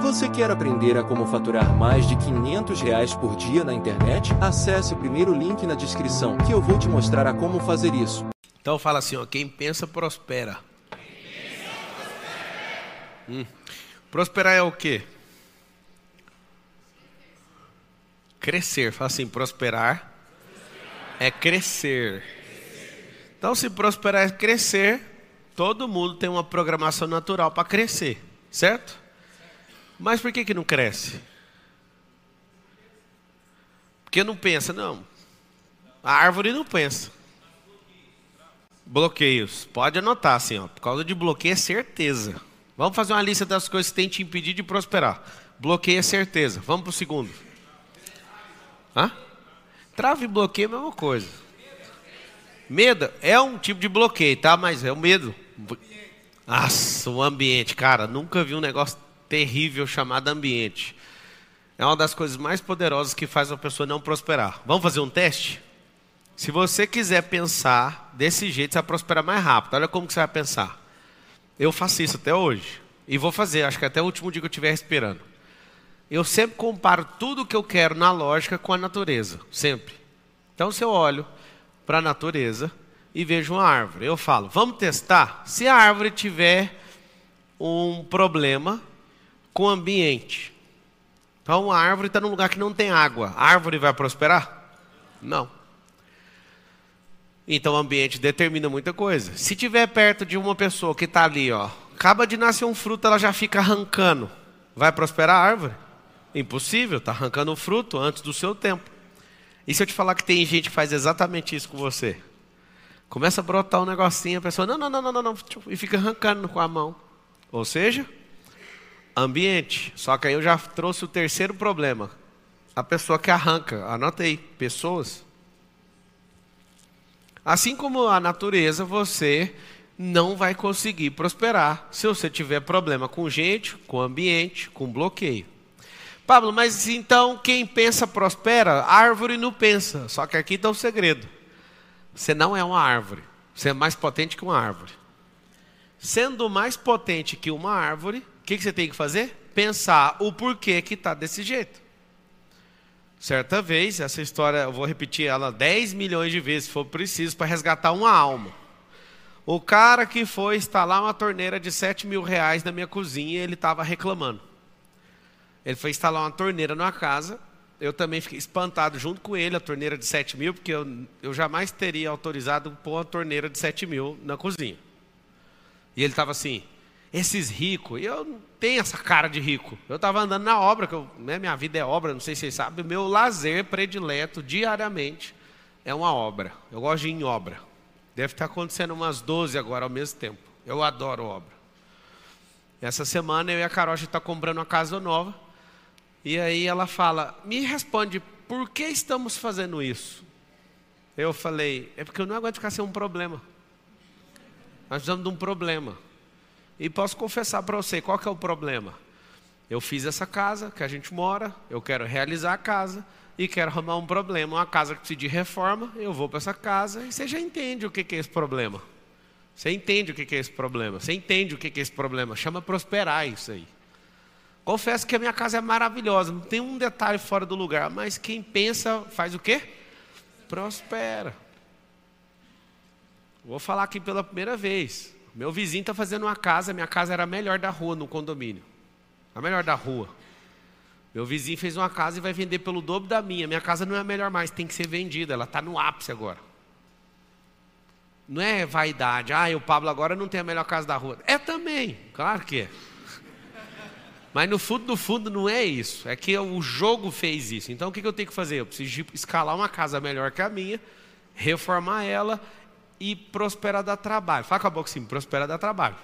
Você quer aprender a como faturar mais de 500 reais por dia na internet? Acesse o primeiro link na descrição que eu vou te mostrar a como fazer isso. Então fala assim, ó, quem pensa prospera. Hum. Prosperar é o quê? Crescer. Fala assim, prosperar é crescer. Então, se prosperar é crescer, todo mundo tem uma programação natural para crescer, certo? Mas por que, que não cresce? Porque não pensa, não. A árvore não pensa. Bloqueios. Pode anotar assim, ó. Por causa de bloqueio é certeza. Vamos fazer uma lista das coisas que tem te impedir de prosperar. Bloqueio é certeza. Vamos para o segundo. Hã? Trava e bloqueio é a mesma coisa. Medo é um tipo de bloqueio, tá? Mas é o medo. Nossa, o ambiente, cara, nunca vi um negócio terrível chamado ambiente. É uma das coisas mais poderosas que faz uma pessoa não prosperar. Vamos fazer um teste? Se você quiser pensar desse jeito, você vai prosperar mais rápido. Olha como que você vai pensar. Eu faço isso até hoje. E vou fazer, acho que até o último dia que eu estiver respirando. Eu sempre comparo tudo que eu quero na lógica com a natureza. Sempre. Então, se eu olho para a natureza e vejo uma árvore, eu falo, vamos testar? Se a árvore tiver um problema com o ambiente. Então, a árvore está num lugar que não tem água. A árvore vai prosperar? Não. Então o ambiente determina muita coisa. Se tiver perto de uma pessoa que está ali, ó, acaba de nascer um fruto, ela já fica arrancando. Vai prosperar a árvore? Impossível, está arrancando um fruto antes do seu tempo. E se eu te falar que tem gente que faz exatamente isso com você? Começa a brotar um negocinho, a pessoa, não, não, não, não, não, não e fica arrancando com a mão. Ou seja, ambiente. Só que aí eu já trouxe o terceiro problema. A pessoa que arranca, anotei, pessoas. Assim como a natureza, você não vai conseguir prosperar se você tiver problema com gente, com ambiente, com bloqueio. Pablo, mas então quem pensa prospera? Árvore não pensa. Só que aqui está o segredo. Você não é uma árvore. Você é mais potente que uma árvore. Sendo mais potente que uma árvore, o que, que você tem que fazer? Pensar o porquê que está desse jeito. Certa vez, essa história, eu vou repetir ela 10 milhões de vezes, se for preciso, para resgatar uma alma. O cara que foi instalar uma torneira de 7 mil reais na minha cozinha, ele estava reclamando. Ele foi instalar uma torneira numa casa, eu também fiquei espantado junto com ele, a torneira de 7 mil, porque eu, eu jamais teria autorizado pôr uma torneira de 7 mil na cozinha. E ele estava assim, esses ricos, eu não tenho essa cara de rico. Eu estava andando na obra, que eu, né, minha vida é obra, não sei se vocês sabem, meu lazer predileto diariamente é uma obra. Eu gosto de ir em obra. Deve estar acontecendo umas 12 agora ao mesmo tempo. Eu adoro obra. Essa semana eu e a Carol está comprando uma casa nova. E aí ela fala: Me responde, por que estamos fazendo isso? Eu falei: É porque eu não aguento ficar sem um problema. Nós precisamos de um problema. E posso confessar para você, qual que é o problema? Eu fiz essa casa que a gente mora, eu quero realizar a casa e quero arrumar um problema, uma casa que precisa de reforma, eu vou para essa casa e você já entende o que, que é esse problema. Você entende o que, que é esse problema. Você entende o que, que é esse problema. Chama prosperar isso aí. Confesso que a minha casa é maravilhosa, não tem um detalhe fora do lugar, mas quem pensa faz o quê? Prospera. Vou falar aqui pela primeira vez. Meu vizinho está fazendo uma casa, minha casa era a melhor da rua no condomínio. A melhor da rua. Meu vizinho fez uma casa e vai vender pelo dobro da minha. Minha casa não é a melhor mais, tem que ser vendida. Ela está no ápice agora. Não é vaidade. Ah, o Pablo agora não tem a melhor casa da rua. É também, claro que é. Mas no fundo, no fundo, não é isso. É que o jogo fez isso. Então o que eu tenho que fazer? Eu preciso escalar uma casa melhor que a minha, reformar ela e prosperar dá trabalho. Fala com a boca assim, prosperar dá trabalho.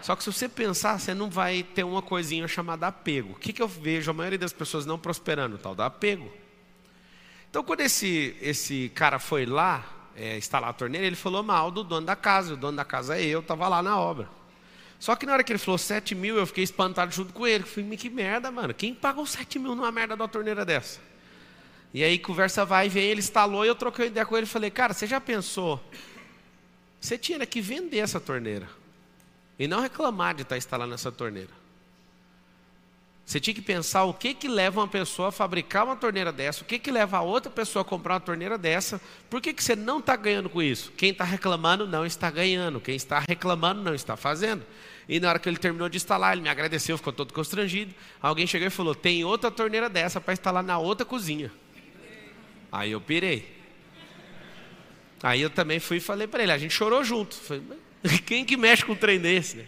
Só que se você pensar, você não vai ter uma coisinha chamada apego. O que, que eu vejo a maioria das pessoas não prosperando? Tal da apego. Então, quando esse, esse cara foi lá é, instalar a torneira, ele falou mal do dono da casa. O dono da casa é eu, estava lá na obra. Só que na hora que ele falou 7 mil, eu fiquei espantado junto com ele. Falei, que merda, mano. Quem pagou 7 mil numa merda da torneira dessa? E aí conversa vai e vem, ele instalou e eu troquei ideia com ele e falei, cara, você já pensou? Você tinha que vender essa torneira. E não reclamar de estar instalando essa torneira. Você tinha que pensar o que que leva uma pessoa a fabricar uma torneira dessa, o que que leva a outra pessoa a comprar uma torneira dessa, por que, que você não está ganhando com isso? Quem está reclamando não está ganhando, quem está reclamando não está fazendo. E na hora que ele terminou de instalar, ele me agradeceu, ficou todo constrangido. Alguém chegou e falou: tem outra torneira dessa para instalar na outra cozinha. Aí eu pirei. Aí eu também fui e falei para ele, a gente chorou junto. Falei, quem que mexe com um trem desse? Né?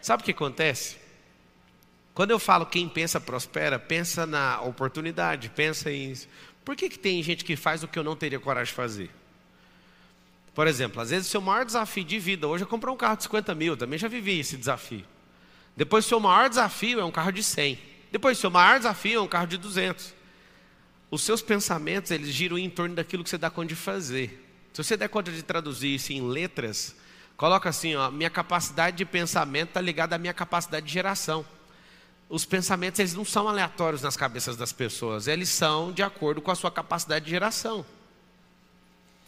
Sabe o que acontece? Quando eu falo quem pensa prospera, pensa na oportunidade, pensa em. Por que, que tem gente que faz o que eu não teria coragem de fazer? Por exemplo, às vezes o seu maior desafio de vida hoje é comprar um carro de 50 mil, também já vivi esse desafio. Depois o seu maior desafio é um carro de 100. Depois o seu maior desafio é um carro de 200. Os seus pensamentos, eles giram em torno daquilo que você dá conta de fazer. Se você der conta de traduzir isso em letras, coloca assim, ó, minha capacidade de pensamento está ligada à minha capacidade de geração. Os pensamentos eles não são aleatórios nas cabeças das pessoas, eles são de acordo com a sua capacidade de geração.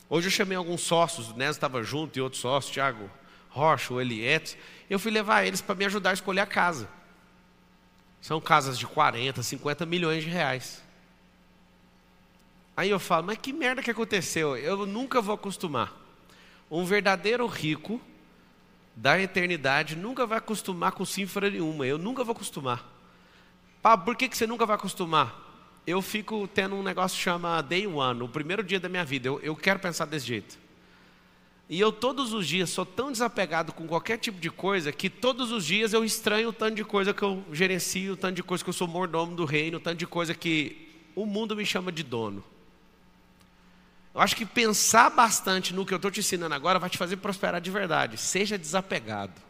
Hoje eu chamei alguns sócios, o Nes estava junto e outros sócios, Thiago Rocha, o Eliette, eu fui levar eles para me ajudar a escolher a casa. São casas de 40, 50 milhões de reais. Aí eu falo, mas que merda que aconteceu? Eu nunca vou acostumar. Um verdadeiro rico da eternidade nunca vai acostumar com cifra nenhuma. Eu nunca vou acostumar. Pablo, por que, que você nunca vai acostumar? Eu fico tendo um negócio que chama day one, o primeiro dia da minha vida. Eu, eu quero pensar desse jeito. E eu todos os dias sou tão desapegado com qualquer tipo de coisa que todos os dias eu estranho o tanto de coisa que eu gerencio, o tanto de coisa que eu sou mordomo do reino, o tanto de coisa que o mundo me chama de dono. Eu acho que pensar bastante no que eu estou te ensinando agora vai te fazer prosperar de verdade. Seja desapegado.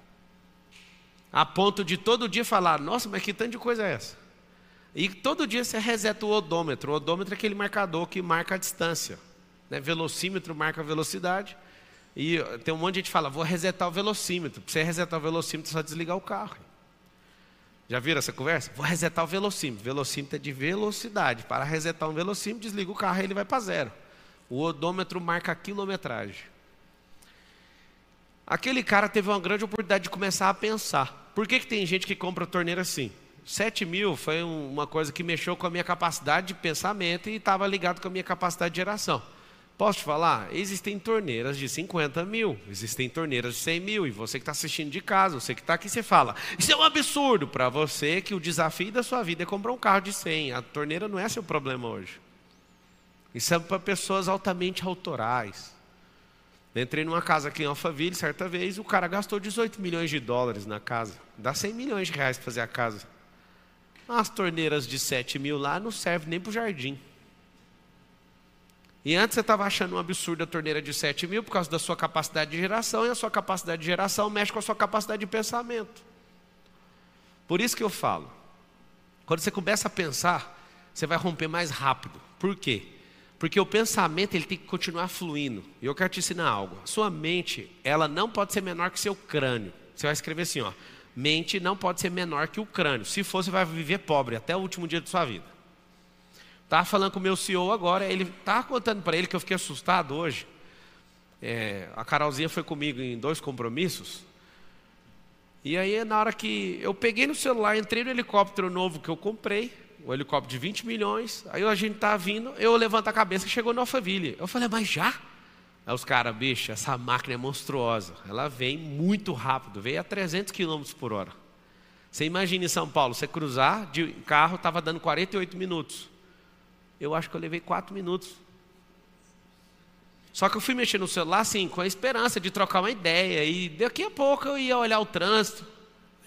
A ponto de todo dia falar: Nossa, mas que tanto de coisa é essa? E todo dia você reseta o odômetro. O odômetro é aquele marcador que marca a distância. Né? Velocímetro marca a velocidade. E tem um monte de gente que fala: Vou resetar o velocímetro. Para você resetar o velocímetro, é só desligar o carro. Já viram essa conversa? Vou resetar o velocímetro. Velocímetro é de velocidade. Para resetar um velocímetro, desliga o carro e ele vai para zero. O odômetro marca a quilometragem. Aquele cara teve uma grande oportunidade de começar a pensar. Por que, que tem gente que compra torneira assim? 7 mil foi uma coisa que mexeu com a minha capacidade de pensamento e estava ligado com a minha capacidade de geração. Posso te falar? Existem torneiras de 50 mil, existem torneiras de 100 mil, e você que está assistindo de casa, você que está aqui, você fala: Isso é um absurdo para você que o desafio da sua vida é comprar um carro de 100. A torneira não é seu problema hoje. Isso é para pessoas altamente autorais. Entrei numa casa aqui em Alphaville certa vez, o cara gastou 18 milhões de dólares na casa. Dá 100 milhões de reais para fazer a casa. As torneiras de 7 mil lá não servem nem para o jardim. E antes você estava achando um absurdo a torneira de 7 mil por causa da sua capacidade de geração, e a sua capacidade de geração mexe com a sua capacidade de pensamento. Por isso que eu falo, quando você começa a pensar, você vai romper mais rápido. Por quê? Porque o pensamento ele tem que continuar fluindo. E eu quero te ensinar algo. Sua mente, ela não pode ser menor que seu crânio. Você vai escrever assim, ó. Mente não pode ser menor que o crânio. Se for, você vai viver pobre até o último dia de sua vida. Estava falando com o meu CEO agora, ele estava contando para ele que eu fiquei assustado hoje. É, a Carolzinha foi comigo em dois compromissos. E aí, na hora que eu peguei no celular, entrei no helicóptero novo que eu comprei, o helicóptero de 20 milhões. Aí a gente tá vindo, eu levanto a cabeça e chegou no Alphaville. Eu falei, mas já? Aí os caras, bicho, essa máquina é monstruosa. Ela vem muito rápido, veio a 300 km por hora. Você imagina em São Paulo, você cruzar de carro, estava dando 48 minutos. Eu acho que eu levei 4 minutos. Só que eu fui mexer no celular assim, com a esperança de trocar uma ideia. E daqui a pouco eu ia olhar o trânsito.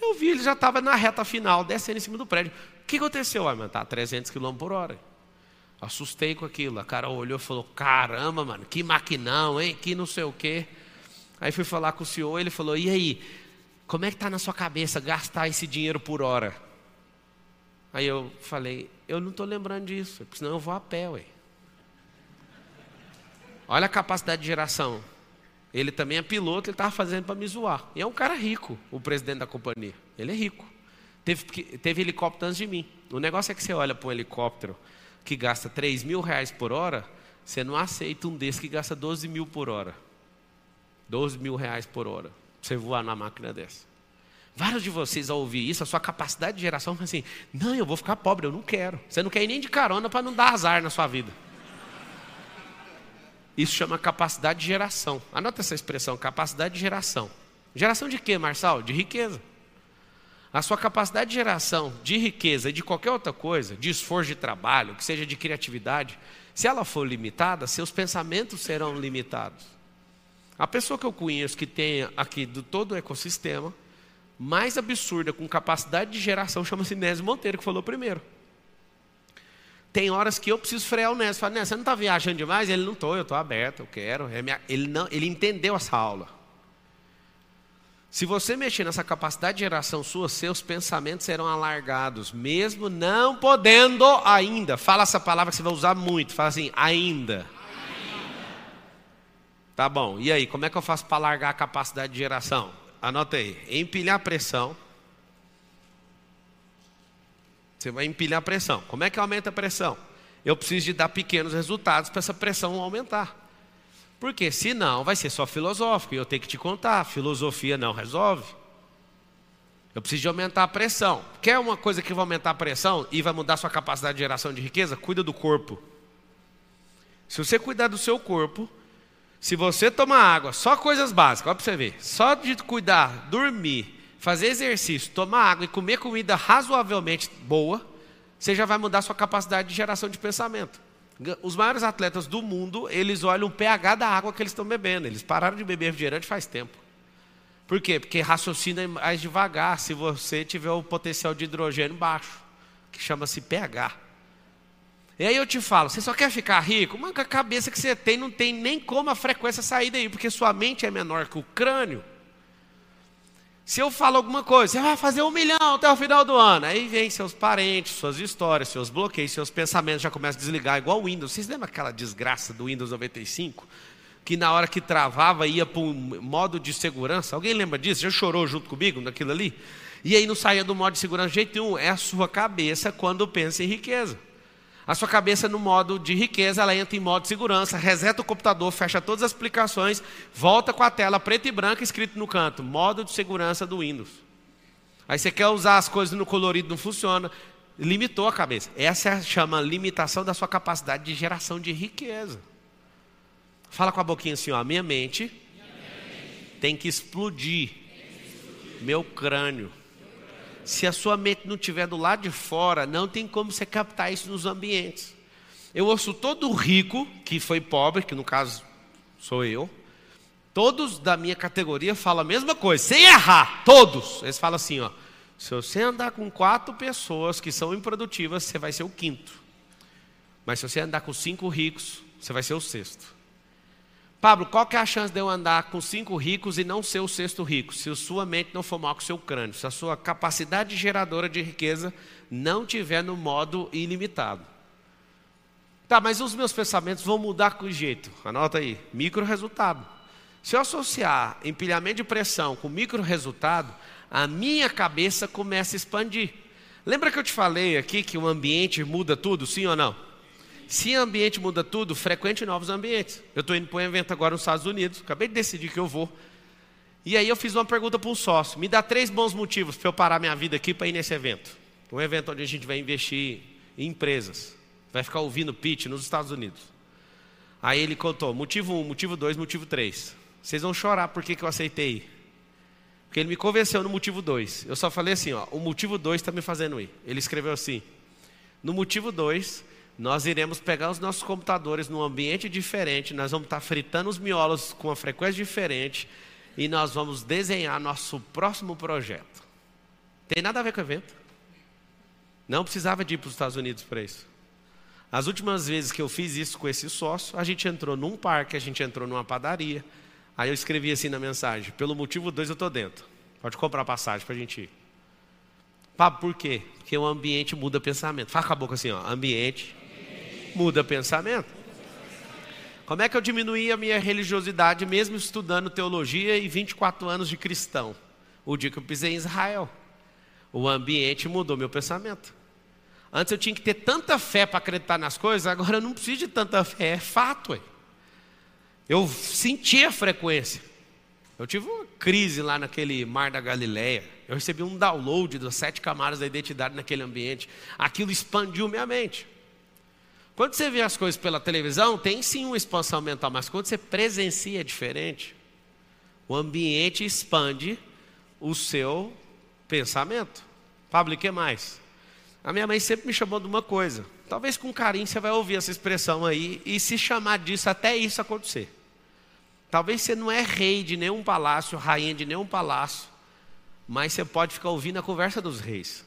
Eu vi, ele já estava na reta final, descendo em cima do prédio. Que aconteceu? Ah, mano, tá 300 km por hora. Assustei com aquilo. A cara olhou e falou: Caramba, mano, que maquinão, hein? Que não sei o quê. Aí fui falar com o senhor, ele falou: E aí, como é que está na sua cabeça gastar esse dinheiro por hora? Aí eu falei: Eu não estou lembrando disso, senão eu vou a pé, ué. Olha a capacidade de geração. Ele também é piloto, ele estava fazendo para me zoar. E é um cara rico, o presidente da companhia. Ele é rico. Teve, teve helicóptero antes de mim. O negócio é que você olha para um helicóptero que gasta 3 mil reais por hora, você não aceita um desse que gasta 12 mil por hora. 12 mil reais por hora. Você voar na máquina dessa. Vários de vocês ao ouvir isso, a sua capacidade de geração foi assim: não, eu vou ficar pobre, eu não quero. Você não quer ir nem de carona para não dar azar na sua vida. Isso chama capacidade de geração. Anota essa expressão, capacidade de geração. Geração de quê, Marçal? De riqueza. A sua capacidade de geração de riqueza e de qualquer outra coisa, de esforço de trabalho, que seja de criatividade, se ela for limitada, seus pensamentos serão limitados. A pessoa que eu conheço que tem aqui do todo o ecossistema, mais absurda, com capacidade de geração, chama-se Nésio Monteiro, que falou primeiro. Tem horas que eu preciso frear o Nésio. Fala, Nésio, você não está viajando demais? Ele não estou, eu estou aberto, eu quero. É ele, não, ele entendeu essa aula. Se você mexer nessa capacidade de geração sua, seus pensamentos serão alargados, mesmo não podendo ainda. Fala essa palavra que você vai usar muito. Fala assim, ainda. ainda. Tá bom. E aí, como é que eu faço para alargar a capacidade de geração? Anota aí. Empilhar pressão. Você vai empilhar pressão. Como é que aumenta a pressão? Eu preciso de dar pequenos resultados para essa pressão aumentar. Porque senão vai ser só filosófico e eu tenho que te contar, filosofia não resolve. Eu preciso de aumentar a pressão. Quer uma coisa que vai aumentar a pressão e vai mudar sua capacidade de geração de riqueza? Cuida do corpo. Se você cuidar do seu corpo, se você tomar água, só coisas básicas, olha para você ver. Só de cuidar, dormir, fazer exercício, tomar água e comer comida razoavelmente boa, você já vai mudar sua capacidade de geração de pensamento. Os maiores atletas do mundo, eles olham o pH da água que eles estão bebendo. Eles pararam de beber refrigerante faz tempo. Por quê? Porque raciocina mais devagar se você tiver o potencial de hidrogênio baixo, que chama-se pH. E aí eu te falo, você só quer ficar rico? Mas a cabeça que você tem, não tem nem como a frequência sair daí, porque sua mente é menor que o crânio. Se eu falo alguma coisa, você vai fazer um milhão até o final do ano. Aí vem seus parentes, suas histórias, seus bloqueios, seus pensamentos já começam a desligar, igual o Windows. Vocês lembram aquela desgraça do Windows 95? Que na hora que travava ia para um modo de segurança. Alguém lembra disso? Já chorou junto comigo naquilo ali? E aí não saía do modo de segurança de jeito nenhum. É a sua cabeça quando pensa em riqueza. A sua cabeça no modo de riqueza, ela entra em modo de segurança, reseta o computador, fecha todas as aplicações, volta com a tela preta e branca escrito no canto, modo de segurança do Windows. Aí você quer usar as coisas no colorido, não funciona, limitou a cabeça. Essa é chama limitação da sua capacidade de geração de riqueza. Fala com a boquinha assim, ó, minha mente, minha mente. tem que tem que explodir. meu crânio se a sua mente não estiver do lado de fora, não tem como você captar isso nos ambientes. Eu ouço todo rico que foi pobre, que no caso sou eu, todos da minha categoria falam a mesma coisa, sem errar, todos. Eles falam assim, ó, se você andar com quatro pessoas que são improdutivas, você vai ser o quinto. Mas se você andar com cinco ricos, você vai ser o sexto. Pablo, qual que é a chance de eu andar com cinco ricos e não ser o sexto rico? Se sua mente não for mal com o seu crânio, se a sua capacidade geradora de riqueza não tiver no modo ilimitado. Tá, mas os meus pensamentos vão mudar com jeito. Anota aí, micro resultado. Se eu associar empilhamento de pressão com micro resultado, a minha cabeça começa a expandir. Lembra que eu te falei aqui que o ambiente muda tudo, sim ou não? Se ambiente muda tudo, frequente novos ambientes. Eu estou indo para um evento agora nos Estados Unidos, acabei de decidir que eu vou. E aí eu fiz uma pergunta para um sócio: me dá três bons motivos para eu parar minha vida aqui para ir nesse evento. Um evento onde a gente vai investir em empresas. Vai ficar ouvindo pitch nos Estados Unidos. Aí ele contou: motivo um, motivo dois, motivo três. Vocês vão chorar por que eu aceitei. Porque ele me convenceu no motivo dois. Eu só falei assim: ó, o motivo dois está me fazendo ir. Ele escreveu assim: no motivo dois, nós iremos pegar os nossos computadores num ambiente diferente, nós vamos estar fritando os miolos com uma frequência diferente e nós vamos desenhar nosso próximo projeto. Tem nada a ver com o evento. Não precisava de ir para os Estados Unidos para isso. As últimas vezes que eu fiz isso com esse sócio, a gente entrou num parque, a gente entrou numa padaria. Aí eu escrevi assim na mensagem: pelo motivo dois eu estou dentro. Pode comprar passagem para a gente ir. Papo, por quê? Porque o ambiente muda pensamento. Fala com a boca assim, ó, ambiente muda pensamento. Como é que eu diminuí a minha religiosidade mesmo estudando teologia e 24 anos de cristão? O dia que eu pisei em Israel. O ambiente mudou meu pensamento. Antes eu tinha que ter tanta fé para acreditar nas coisas, agora eu não preciso de tanta fé, é fato. Ué. Eu senti a frequência. Eu tive uma crise lá naquele mar da Galileia. Eu recebi um download das sete camadas da identidade naquele ambiente. Aquilo expandiu minha mente. Quando você vê as coisas pela televisão, tem sim uma expansão mental, mas quando você presencia é diferente. O ambiente expande o seu pensamento. Pablo, e que mais? A minha mãe sempre me chamou de uma coisa. Talvez com carinho você vai ouvir essa expressão aí e se chamar disso até isso acontecer. Talvez você não é rei de nenhum palácio, rainha de nenhum palácio, mas você pode ficar ouvindo a conversa dos reis.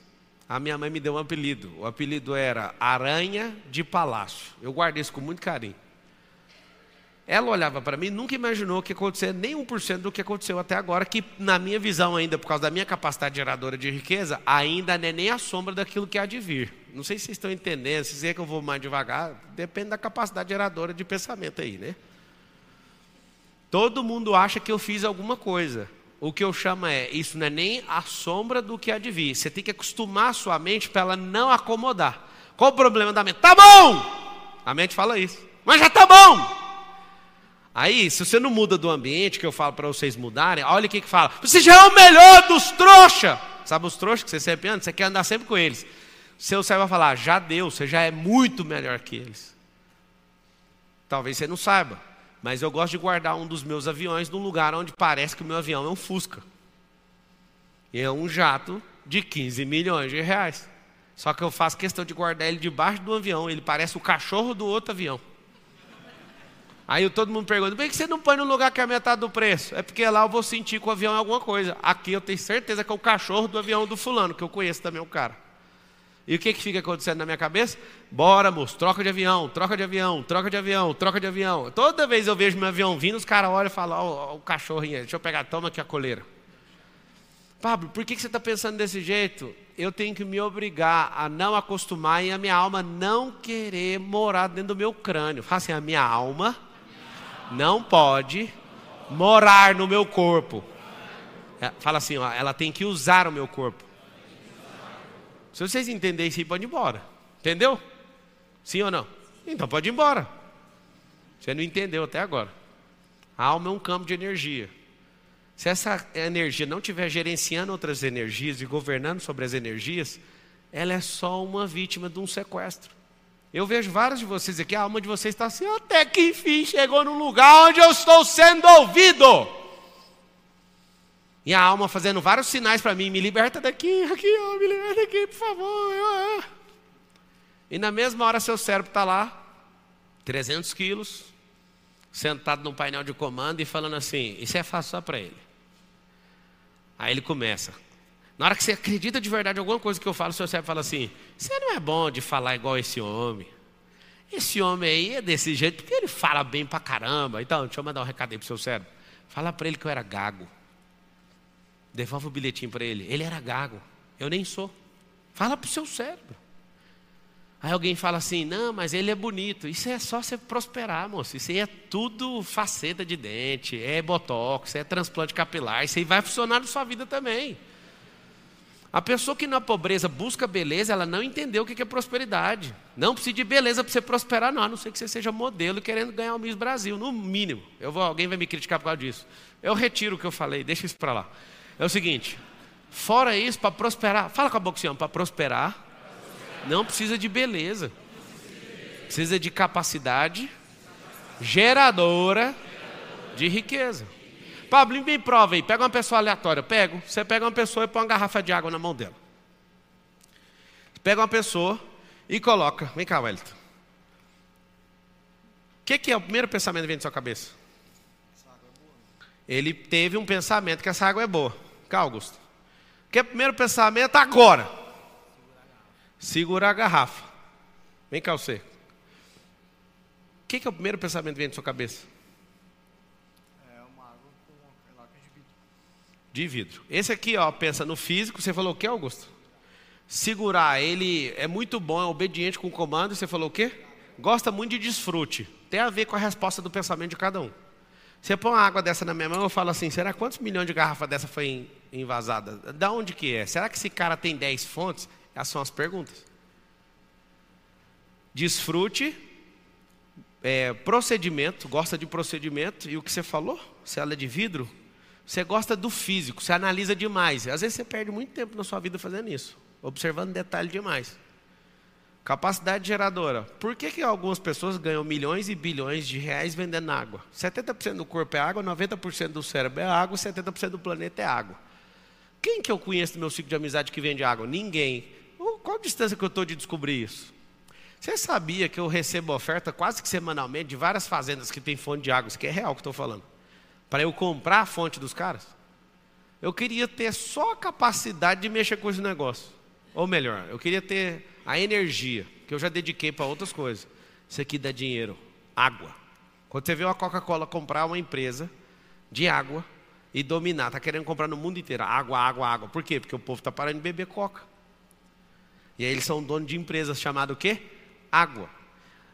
A minha mãe me deu um apelido. O apelido era Aranha de Palácio. Eu guardei isso com muito carinho. Ela olhava para mim, nunca imaginou que acontecer nem 1% do que aconteceu até agora, que na minha visão ainda, por causa da minha capacidade geradora de riqueza, ainda não é nem a sombra daquilo que há de vir. Não sei se vocês estão entendendo, se é que eu vou mais devagar, depende da capacidade geradora de pensamento aí, né? Todo mundo acha que eu fiz alguma coisa. O que eu chamo é, isso não é nem a sombra do que há de vir. Você tem que acostumar a sua mente para ela não acomodar. Qual o problema da mente? Tá bom! A mente fala isso. Mas já tá bom! Aí, se você não muda do ambiente que eu falo para vocês mudarem, olha o que que fala. Você já é o melhor dos trouxa. Sabe os trouxas que você sempre anda? Você quer andar sempre com eles. Seu céu vai falar, já deu, você já é muito melhor que eles. Talvez você não saiba, mas eu gosto de guardar um dos meus aviões num lugar onde parece que o meu avião é um Fusca. É um jato de 15 milhões de reais. Só que eu faço questão de guardar ele debaixo do avião, ele parece o cachorro do outro avião. Aí todo mundo pergunta: por que você não põe no lugar que é a metade do preço? É porque lá eu vou sentir que o avião é alguma coisa. Aqui eu tenho certeza que é o cachorro do avião do fulano, que eu conheço também o cara. E o que, que fica acontecendo na minha cabeça? Bora, moço, troca de avião, troca de avião, troca de avião, troca de avião. Toda vez eu vejo meu avião vindo, os caras olham e falam: ó, o cachorrinho deixa eu pegar, toma aqui a coleira. Pablo, por que, que você está pensando desse jeito? Eu tenho que me obrigar a não acostumar e a minha alma não querer morar dentro do meu crânio. Fala assim, a minha alma não pode morar no meu corpo. É, fala assim, ó, ela tem que usar o meu corpo. Se vocês entenderem isso, pode ir embora. Entendeu? Sim ou não? Então pode ir embora. Você não entendeu até agora. A alma é um campo de energia. Se essa energia não estiver gerenciando outras energias e governando sobre as energias, ela é só uma vítima de um sequestro. Eu vejo vários de vocês aqui, a alma de vocês está assim, até que enfim chegou no lugar onde eu estou sendo ouvido. E a alma fazendo vários sinais para mim, me liberta daqui, aqui, ó, me liberta daqui, por favor. Eu, E na mesma hora seu cérebro está lá, 300 quilos, sentado num painel de comando e falando assim, isso é fácil só para ele. Aí ele começa, na hora que você acredita de verdade em alguma coisa que eu falo, seu cérebro fala assim: você não é bom de falar igual esse homem. Esse homem aí é desse jeito, porque ele fala bem pra caramba. Então, deixa eu mandar um recado aí pro seu cérebro. Fala para ele que eu era gago. Devolve o bilhetinho para ele. Ele era gago. Eu nem sou. Fala pro seu cérebro. Aí alguém fala assim: não, mas ele é bonito. Isso é só você prosperar, moço. Isso aí é tudo faceta de dente, é botox, é transplante capilar. Isso aí vai funcionar na sua vida também. A pessoa que na pobreza busca beleza, ela não entendeu o que é prosperidade. Não precisa de beleza para você prosperar, não, a não ser que você seja modelo querendo ganhar o Miss Brasil, no mínimo. Eu vou, alguém vai me criticar por causa disso. Eu retiro o que eu falei, deixa isso para lá. É o seguinte: fora isso, para prosperar, fala com a boca assim, para prosperar, não precisa de beleza, precisa de capacidade geradora de riqueza. Pablo, me prova aí. Pega uma pessoa aleatória. Pego. Você pega uma pessoa e põe uma garrafa de água na mão dela. Pega uma pessoa e coloca. Vem cá, Wellington. O que, que, é o primeiro pensamento que vem na sua cabeça? Ele teve um pensamento que essa água é boa. Cá, Augusto. O que é o primeiro pensamento agora? Segurar a garrafa. Vem cá, você. O que, que é o primeiro pensamento que vem na sua cabeça? de vidro. Esse aqui, ó, pensa no físico, você falou o que, Augusto? Segurar, ele é muito bom, é obediente com o comando, você falou o quê? Gosta muito de desfrute. Tem a ver com a resposta do pensamento de cada um. Você põe uma água dessa na minha mão, eu falo assim, será quantos milhões de garrafas dessa foi invasada? Da onde que é? Será que esse cara tem 10 fontes? Essas são as perguntas. Desfrute, é, procedimento, gosta de procedimento, e o que você falou? Se ela é de vidro, Você gosta do físico, você analisa demais. Às vezes você perde muito tempo na sua vida fazendo isso, observando detalhe demais. Capacidade geradora. Por que, que algumas pessoas ganham milhões e bilhões de reais vendendo água? 70% do corpo é água, 90% do cérebro é água, 70% do planeta é água. Quem que eu conheço no meu ciclo de amizade que vende água? Ninguém. Qual a distância que eu estou de descobrir isso? Você sabia que eu recebo oferta quase que semanalmente de várias fazendas que têm fonte de água? Isso que é real que estou falando para eu comprar a fonte dos caras? Eu queria ter só a capacidade de mexer com esse negócio. Ou melhor, eu queria ter a energia, que eu já dediquei para outras coisas. Isso aqui dá dinheiro. Água. Quando você vê uma Coca-Cola comprar uma empresa de água e dominar, está querendo comprar no mundo inteiro. Água, água, água. Por quê? Porque o povo está parando de beber Coca. E aí eles são donos de empresas chamadas o quê? Água.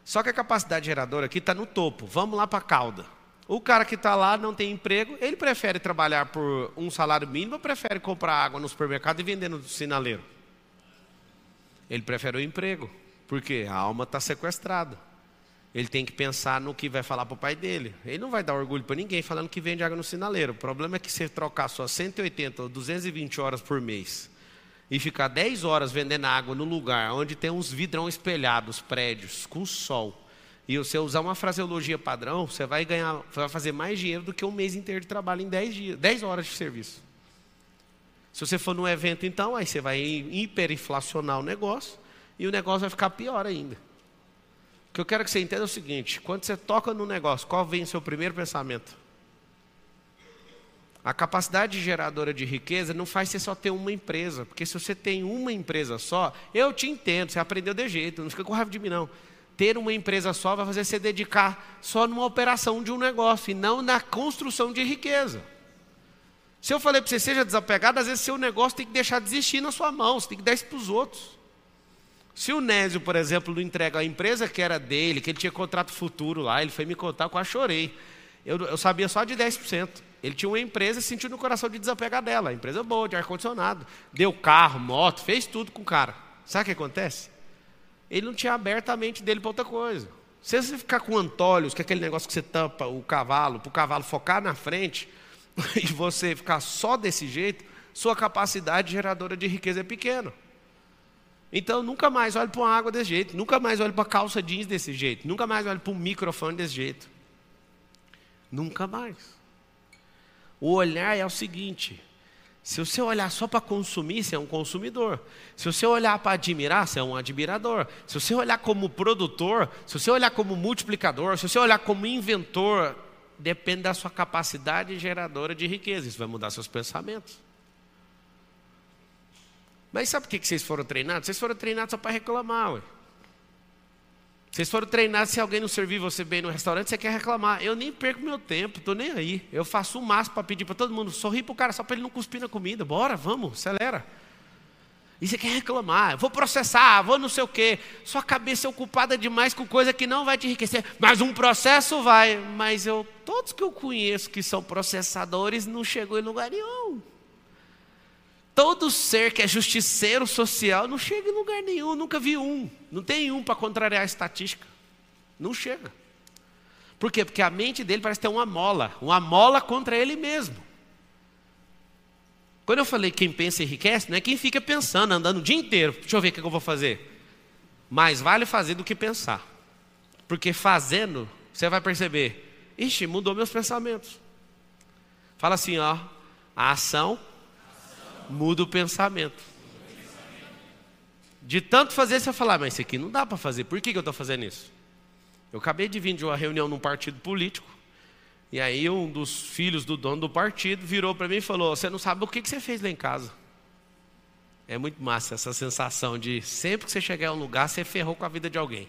Só que a capacidade geradora aqui está no topo. Vamos lá para a cauda. O cara que está lá não tem emprego, ele prefere trabalhar por um salário mínimo ou prefere comprar água no supermercado e vender no sinaleiro? Ele prefere o emprego, porque a alma está sequestrada. Ele tem que pensar no que vai falar para o pai dele. Ele não vai dar orgulho para ninguém falando que vende água no sinaleiro. O problema é que você trocar só 180 ou 220 horas por mês e ficar 10 horas vendendo água no lugar onde tem uns vidrão espelhados, prédios, com sol e você usar uma fraseologia padrão, você vai ganhar, vai fazer mais dinheiro do que um mês inteiro de trabalho em 10 dias, 10 horas de serviço. Se você for num evento, então, aí você vai hiperinflacionar o negócio e o negócio vai ficar pior ainda. Que eu quero que você entenda é o seguinte: quando você toca no negócio, qual vem o seu primeiro pensamento? A capacidade geradora de riqueza não faz você só ter uma empresa, porque se você tem uma empresa só, eu te entendo, você aprendeu de jeito, não fica com raiva de mim não ter uma empresa só vai fazer você dedicar só numa operação de um negócio e não na construção de riqueza. Se eu falei para você, seja desapegado, às vezes seu negócio tem que deixar de existir na sua mão, você tem que dar isso para os outros. Se o Nésio, por exemplo, não entrega a empresa que era dele, que ele tinha contrato futuro lá, ele foi me contar, eu quase chorei. Eu, eu sabia só de 10%. Ele tinha uma empresa e sentiu no coração de desapegar dela. Empresa boa, de ar-condicionado. Deu carro, moto, fez tudo com o cara. Sabe o que acontece? ele não tinha aberto a mente dele para outra coisa. Se você ficar com antolhos, que é aquele negócio que você tampa o cavalo, para o cavalo focar na frente, e você ficar só desse jeito, sua capacidade geradora de riqueza é pequena. Então, nunca mais olhe para uma água desse jeito, nunca mais olhe para a calça jeans desse jeito, nunca mais olhe para um microfone desse jeito. Nunca mais. O olhar é o seguinte: se você olhar só para consumir, você é um consumidor. Se você olhar para admirar, você é um admirador. Se você olhar como produtor, se você olhar como multiplicador, se você olhar como inventor, depende da sua capacidade geradora de riqueza. Isso vai mudar seus pensamentos. Mas sabe por que vocês foram treinados? Vocês foram treinados só para reclamar. Ué. Vocês foram treinados, se alguém não servir você bem no restaurante, você quer reclamar. Eu nem perco meu tempo, estou nem aí. Eu faço o máximo para pedir para todo mundo, sorrir para o cara só para ele não cuspir na comida. Bora, vamos, acelera. E você quer reclamar, vou processar, vou não sei o quê. Sua cabeça é ocupada demais com coisa que não vai te enriquecer. Mas um processo vai. Mas eu, todos que eu conheço que são processadores não chegou em lugar nenhum. Todo ser que é justiceiro social não chega em lugar nenhum, nunca vi um. Não tem um para contrariar a estatística. Não chega. Por quê? Porque a mente dele parece ter uma mola, uma mola contra ele mesmo. Quando eu falei quem pensa enriquece, não é quem fica pensando, andando o dia inteiro. Deixa eu ver o que eu vou fazer. Mais vale fazer do que pensar. Porque fazendo, você vai perceber, ixi, mudou meus pensamentos. Fala assim, ó, a ação muda o pensamento. De tanto fazer, você falar, mas isso aqui não dá para fazer, por que, que eu estou fazendo isso? Eu acabei de vir de uma reunião num partido político, e aí um dos filhos do dono do partido virou para mim e falou: Você não sabe o que, que você fez lá em casa. É muito massa essa sensação de sempre que você chegar a um lugar, você ferrou com a vida de alguém.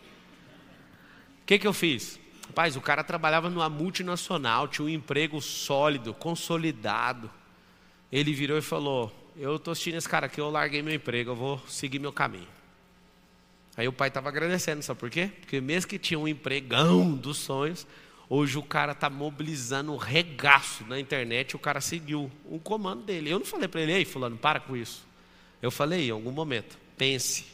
O que, que eu fiz? Rapaz, o cara trabalhava numa multinacional, tinha um emprego sólido, consolidado. Ele virou e falou: eu estou assistindo esse cara aqui, eu larguei meu emprego, eu vou seguir meu caminho. Aí o pai estava agradecendo, sabe por quê? Porque mesmo que tinha um empregão dos sonhos, hoje o cara está mobilizando o regaço na internet, o cara seguiu o comando dele. Eu não falei para ele, ei fulano, para com isso. Eu falei em algum momento, pense.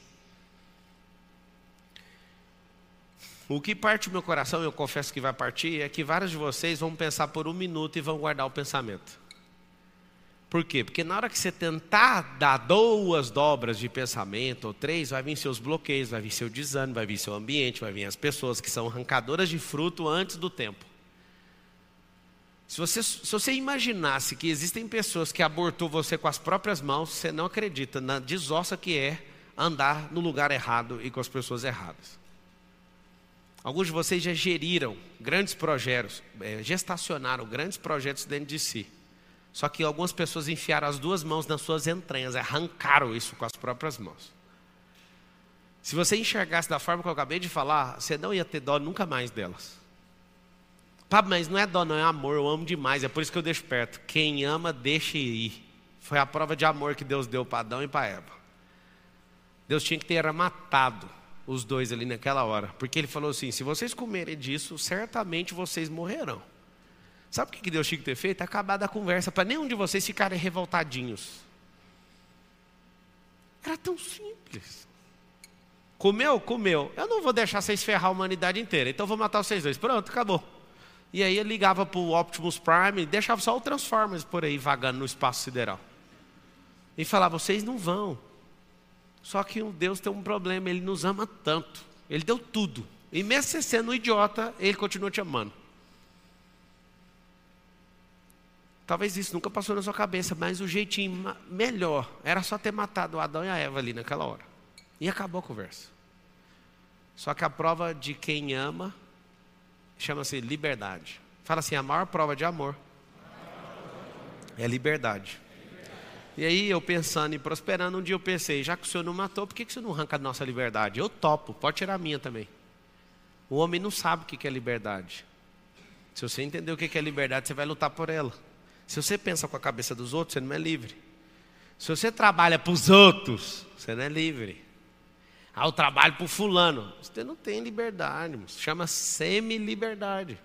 O que parte do meu coração, eu confesso que vai partir, é que vários de vocês vão pensar por um minuto e vão guardar o pensamento. Por quê? Porque na hora que você tentar dar duas dobras de pensamento, ou três, vai vir seus bloqueios, vai vir seu desânimo, vai vir seu ambiente, vai vir as pessoas que são arrancadoras de fruto antes do tempo. Se você, se você imaginasse que existem pessoas que abortou você com as próprias mãos, você não acredita na desossa que é andar no lugar errado e com as pessoas erradas. Alguns de vocês já geriram grandes projetos, é, gestacionaram grandes projetos dentro de si. Só que algumas pessoas enfiaram as duas mãos nas suas entranhas, arrancaram isso com as próprias mãos. Se você enxergasse da forma que eu acabei de falar, você não ia ter dó nunca mais delas. Pá, mas não é dó, não é amor, eu amo demais, é por isso que eu deixo perto. Quem ama, deixa ir. Foi a prova de amor que Deus deu para Adão e para Eva. Deus tinha que ter matado os dois ali naquela hora, porque ele falou assim: se vocês comerem disso, certamente vocês morrerão. Sabe o que Deus tinha que ter feito? Acabar a conversa, para nenhum de vocês ficarem revoltadinhos. Era tão simples. Comeu? Comeu. Eu não vou deixar vocês ferrar a humanidade inteira, então vou matar vocês dois. Pronto, acabou. E aí ele ligava para o Optimus Prime e deixava só o Transformers por aí vagando no espaço sideral. E falava: vocês não vão. Só que o Deus tem um problema, ele nos ama tanto. Ele deu tudo. E mesmo você sendo um idiota, ele continua te amando. Talvez isso nunca passou na sua cabeça, mas o jeitinho melhor era só ter matado Adão e a Eva ali naquela hora. E acabou a conversa. Só que a prova de quem ama chama-se liberdade. Fala assim: a maior prova de amor é liberdade. E aí eu pensando e prosperando, um dia eu pensei, já que o senhor não matou, por que, que o senhor não arranca a nossa liberdade? Eu topo, pode tirar a minha também. O homem não sabe o que é liberdade. Se você entender o que é liberdade, você vai lutar por ela. Se você pensa com a cabeça dos outros, você não é livre. Se você trabalha para os outros, você não é livre. Ah, eu trabalho para o fulano. Você não tem liberdade, irmão. chama semi-liberdade.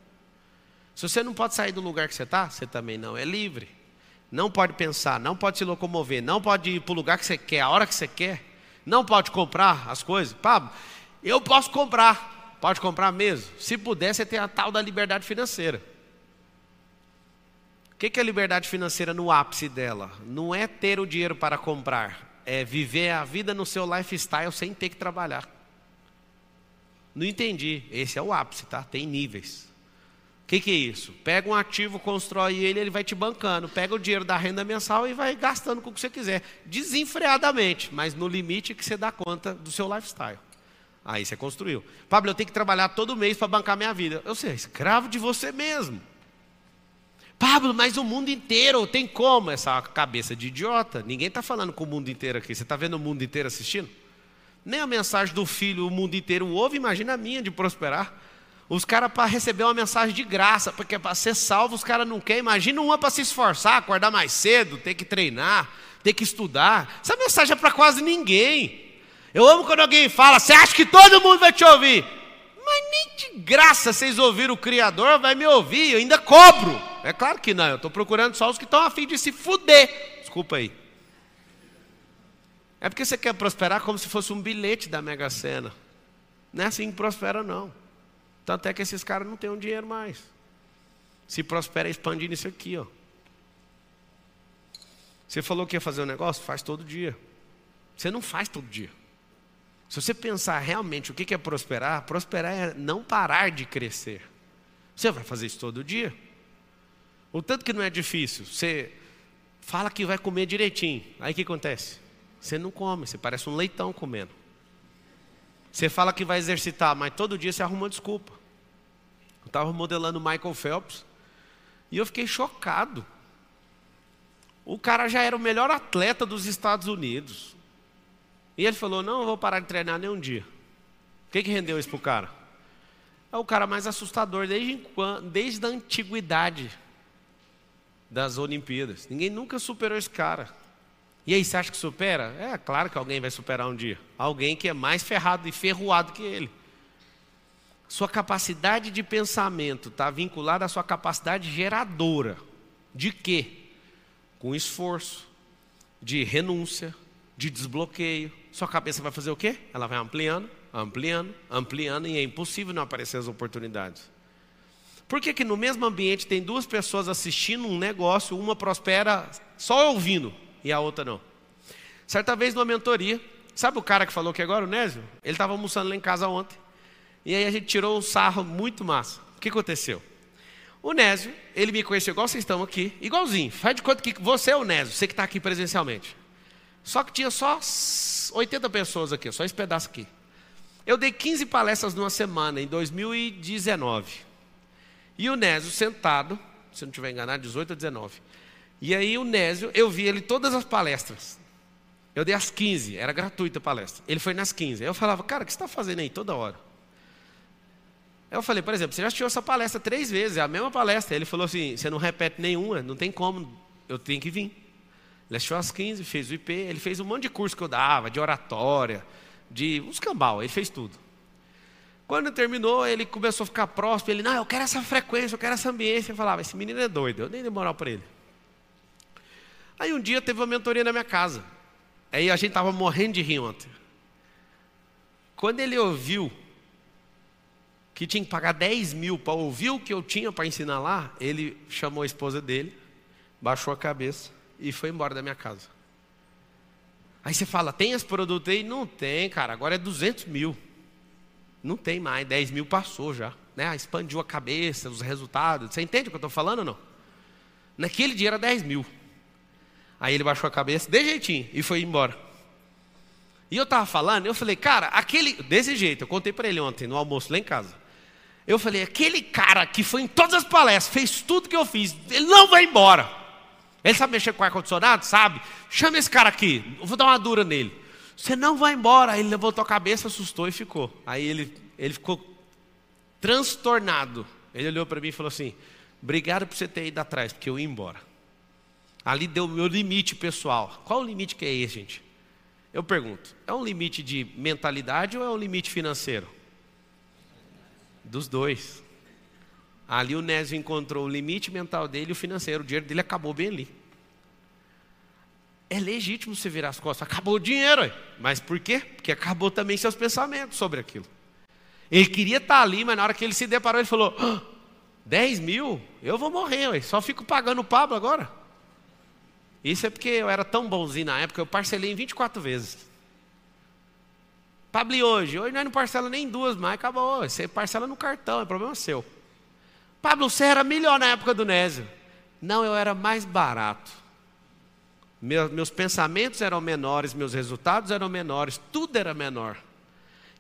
Se você não pode sair do lugar que você está, você também não é livre. Não pode pensar, não pode se locomover, não pode ir para o lugar que você quer, a hora que você quer. Não pode comprar as coisas. Pablo, eu posso comprar. Pode comprar mesmo. Se puder, você tem a tal da liberdade financeira. O que é liberdade financeira no ápice dela? Não é ter o dinheiro para comprar, é viver a vida no seu lifestyle sem ter que trabalhar. Não entendi. Esse é o ápice, tá? Tem níveis. O que, que, é isso? Pega um ativo, constrói ele, ele vai te bancando. Pega o dinheiro da renda mensal e vai gastando com o que você quiser. Desenfreadamente, mas no limite que você dá conta do seu lifestyle. Aí você construiu. Pablo, eu tenho que trabalhar todo mês para bancar minha vida. Eu sei, escravo de você mesmo. Pablo, mas o mundo inteiro tem como? Essa cabeça de idiota. Ninguém está falando com o mundo inteiro aqui. Você está vendo o mundo inteiro assistindo? Nem a mensagem do filho o mundo inteiro ouve, imagina a minha de prosperar. Os caras para receber uma mensagem de graça, porque para ser salvo os caras não querem. Imagina uma para se esforçar, acordar mais cedo, ter que treinar, ter que estudar. Essa mensagem é para quase ninguém. Eu amo quando alguém fala, você acha que todo mundo vai te ouvir? Mas nem de graça vocês ouviram o Criador, vai me ouvir, eu ainda cobro. É claro que não, eu estou procurando só os que estão a fim de se fuder. Desculpa aí. É porque você quer prosperar como se fosse um bilhete da Mega Sena. Não é assim que prospera, não. Tanto é que esses caras não têm um dinheiro mais. Se prospera expandindo isso aqui, ó. Você falou que ia fazer um negócio? Faz todo dia. Você não faz todo dia. Se você pensar realmente o que é prosperar, prosperar é não parar de crescer. Você vai fazer isso todo dia. O tanto que não é difícil. Você fala que vai comer direitinho. Aí o que acontece? Você não come, você parece um leitão comendo. Você fala que vai exercitar, mas todo dia você arruma uma desculpa. Eu estava modelando Michael Phelps e eu fiquei chocado. O cara já era o melhor atleta dos Estados Unidos. E ele falou: Não, eu vou parar de treinar nem um dia. O que, que rendeu isso para o cara? É o cara mais assustador desde, desde a antiguidade das Olimpíadas. Ninguém nunca superou esse cara. E aí, você acha que supera? É claro que alguém vai superar um dia. Alguém que é mais ferrado e ferroado que ele. Sua capacidade de pensamento está vinculada à sua capacidade geradora. De quê? Com esforço, de renúncia, de desbloqueio. Sua cabeça vai fazer o quê? Ela vai ampliando, ampliando, ampliando, e é impossível não aparecer as oportunidades. Por que, que no mesmo ambiente tem duas pessoas assistindo um negócio, uma prospera só ouvindo e a outra não? Certa vez numa mentoria, sabe o cara que falou que agora, o Nésio? Ele estava almoçando lá em casa ontem. E aí a gente tirou um sarro muito massa. O que aconteceu? O Nésio, ele me conheceu igual vocês estão aqui, igualzinho. Faz de conta que você é o Nésio, você que está aqui presencialmente. Só que tinha só 80 pessoas aqui, só esse pedaço aqui. Eu dei 15 palestras numa semana, em 2019. E o Nésio sentado, se não estiver enganado, 18 ou 19. E aí o Nésio, eu vi ele todas as palestras. Eu dei as 15, era gratuita a palestra. Ele foi nas 15. Aí eu falava, cara, o que você está fazendo aí toda hora? Eu falei, por exemplo, você já assistiu essa palestra três vezes, é a mesma palestra. Ele falou assim: você não repete nenhuma, não tem como, eu tenho que vir. Assistiu às 15, fez o IP, ele fez um monte de curso que eu dava, de oratória, de uns cambal, ele fez tudo. Quando terminou, ele começou a ficar próximo, ele, não, eu quero essa frequência, eu quero essa ambiência. Eu falava, esse menino é doido, eu nem dei moral para ele. Aí um dia teve uma mentoria na minha casa. Aí a gente estava morrendo de rir ontem. Quando ele ouviu que tinha que pagar 10 mil para ouvir o que eu tinha para ensinar lá, ele chamou a esposa dele, baixou a cabeça e foi embora da minha casa. Aí você fala, tem esse produto aí? Não tem, cara, agora é 200 mil. Não tem mais, 10 mil passou já. Né? Expandiu a cabeça, os resultados. Você entende o que eu estou falando ou não? Naquele dia era 10 mil. Aí ele baixou a cabeça, de jeitinho, e foi embora. E eu estava falando, eu falei, cara, aquele. Desse jeito, eu contei para ele ontem, no almoço lá em casa. Eu falei, aquele cara que foi em todas as palestras, fez tudo que eu fiz, ele não vai embora. Ele sabe mexer com ar-condicionado? Sabe? Chama esse cara aqui, eu vou dar uma dura nele. Você não vai embora. Aí ele levantou a cabeça, assustou e ficou. Aí ele, ele ficou transtornado. Ele olhou para mim e falou assim: Obrigado por você ter ido atrás, porque eu ia embora. Ali deu o meu limite pessoal. Qual o limite que é esse, gente? Eu pergunto: é um limite de mentalidade ou é um limite financeiro? Dos dois. Ali o Nésio encontrou o limite mental dele e o financeiro. O dinheiro dele acabou bem ali. É legítimo você virar as costas. Acabou o dinheiro. Mas por quê? Porque acabou também seus pensamentos sobre aquilo. Ele queria estar ali, mas na hora que ele se deparou, ele falou: ah, 10 mil? Eu vou morrer, ué. só fico pagando o Pablo agora. Isso é porque eu era tão bonzinho na época, eu parcelei em 24 vezes. Pablo, hoje? Hoje nós não parcela nem duas mais, acabou. Você parcela no cartão, é problema seu. Pablo, você era melhor na época do Nésio. Não, eu era mais barato. Meus, pensamentos eram menores, meus resultados eram menores, tudo era menor.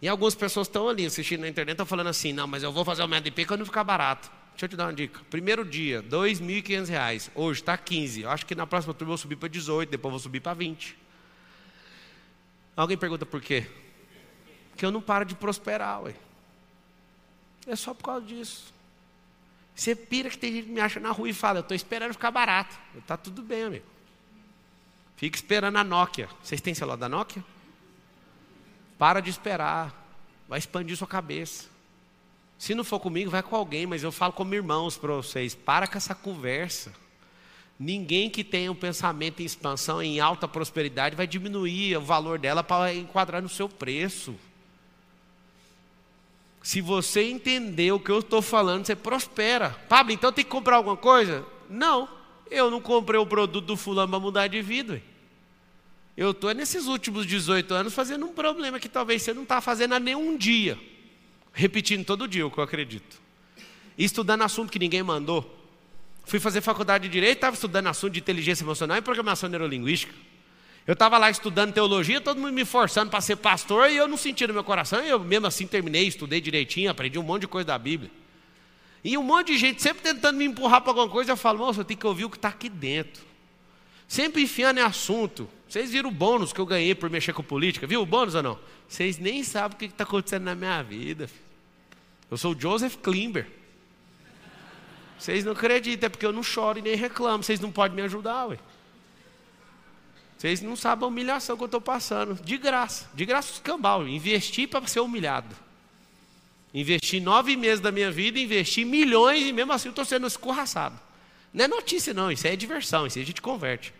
E algumas pessoas estão ali assistindo na internet, estão falando assim: não, mas eu vou fazer o MDP quando ficar barato. Deixa eu te dar uma dica. Primeiro dia, R$ 2.500. Hoje está 15. Eu acho que na próxima turma eu vou subir para 18, depois eu vou subir para 20. Alguém pergunta por quê? que eu não paro de prosperar, ué. É só por causa disso. Você pira que tem gente que me acha na rua e fala, eu estou esperando ficar barato. Está tudo bem, amigo. Fica esperando a Nokia. Vocês têm celular da Nokia? Para de esperar. Vai expandir sua cabeça. Se não for comigo, vai com alguém, mas eu falo como irmãos para vocês. Para com essa conversa. Ninguém que tenha um pensamento em expansão, em alta prosperidade, vai diminuir o valor dela para enquadrar no seu preço. Se você entender o que eu estou falando, você prospera. Pablo, então tem que comprar alguma coisa? Não, eu não comprei o produto do fulano para mudar de vida. Eu estou nesses últimos 18 anos fazendo um problema que talvez você não está fazendo há nenhum dia. Repetindo todo dia o que eu acredito. Estudando assunto que ninguém mandou. Fui fazer faculdade de Direito, estava estudando assunto de inteligência emocional e programação neurolinguística. Eu estava lá estudando teologia, todo mundo me forçando para ser pastor, e eu não sentia no meu coração, eu mesmo assim terminei, estudei direitinho, aprendi um monte de coisa da Bíblia. E um monte de gente sempre tentando me empurrar para alguma coisa, eu falo, moço, eu tenho que ouvir o que está aqui dentro. Sempre enfiando em assunto. Vocês viram o bônus que eu ganhei por mexer com política? Viu o bônus ou não? Vocês nem sabem o que está acontecendo na minha vida. Eu sou o Joseph Klimber. Vocês não acreditam, é porque eu não choro e nem reclamo. Vocês não podem me ajudar, ué. Vocês não sabem a humilhação que eu estou passando. De graça. De graça os cambal. Investi para ser humilhado. Investi nove meses da minha vida, investi milhões e mesmo assim eu estou sendo escorraçado. Não é notícia, não. Isso é diversão. Isso a gente converte.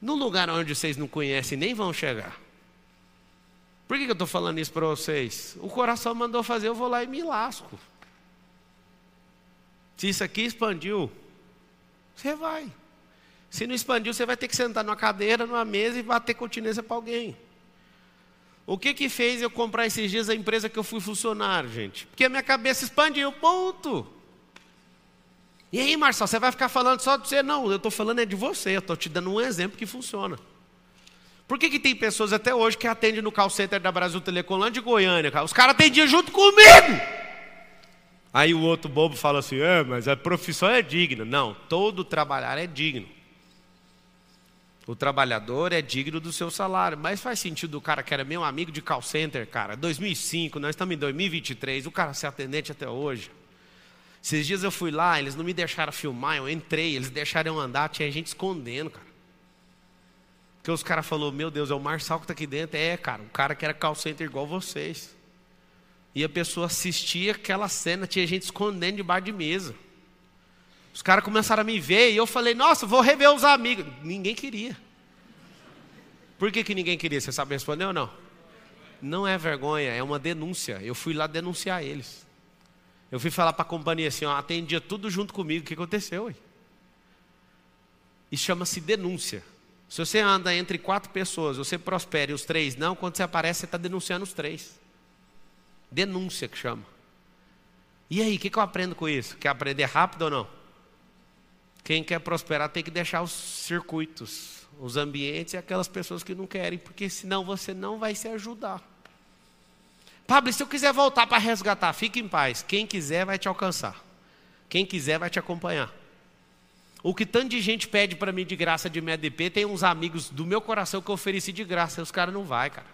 No lugar onde vocês não conhecem, nem vão chegar. Por que, que eu estou falando isso para vocês? O coração mandou fazer, eu vou lá e me lasco. Se isso aqui expandiu, você vai. Se não expandiu, você vai ter que sentar numa cadeira, numa mesa e bater continência para alguém. O que que fez eu comprar esses dias a empresa que eu fui funcionário, gente? Porque a minha cabeça expandiu, ponto. E aí, Marcelo, você vai ficar falando só de você? Não, eu estou falando é de você, eu estou te dando um exemplo que funciona. Por que, que tem pessoas até hoje que atendem no call center da Brasil Telecom de Goiânia? Cara? Os caras atendiam junto comigo. Aí o outro bobo fala assim: é, mas a profissão é digna. Não, todo trabalhar é digno. O trabalhador é digno do seu salário. Mas faz sentido o cara que era meu amigo de call center, cara, 2005, nós estamos em 2023, o cara ser atendente até hoje. Esses dias eu fui lá, eles não me deixaram filmar, eu entrei, eles deixaram eu andar, tinha gente escondendo, cara. Porque os caras falaram, meu Deus, é o Marçal que está aqui dentro. É, cara, o cara que era call center igual vocês. E a pessoa assistia aquela cena, tinha gente escondendo debaixo de mesa. Os caras começaram a me ver e eu falei, nossa, vou rever os amigos. Ninguém queria. Por que, que ninguém queria? Você sabe responder ou não? Não é vergonha, é uma denúncia. Eu fui lá denunciar eles. Eu fui falar para a companhia assim, ó, atendia tudo junto comigo. O que aconteceu? Ué? Isso chama-se denúncia. Se você anda entre quatro pessoas, você prospera e os três não, quando você aparece, você está denunciando os três. Denúncia que chama. E aí, o que, que eu aprendo com isso? Quer aprender rápido ou não? Quem quer prosperar tem que deixar os circuitos, os ambientes e aquelas pessoas que não querem, porque senão você não vai se ajudar. Pablo, se eu quiser voltar para resgatar, fique em paz. Quem quiser vai te alcançar. Quem quiser vai te acompanhar. O que tanto de gente pede para mim de graça de MDP, tem uns amigos do meu coração que eu ofereci de graça, e os caras não vai, cara.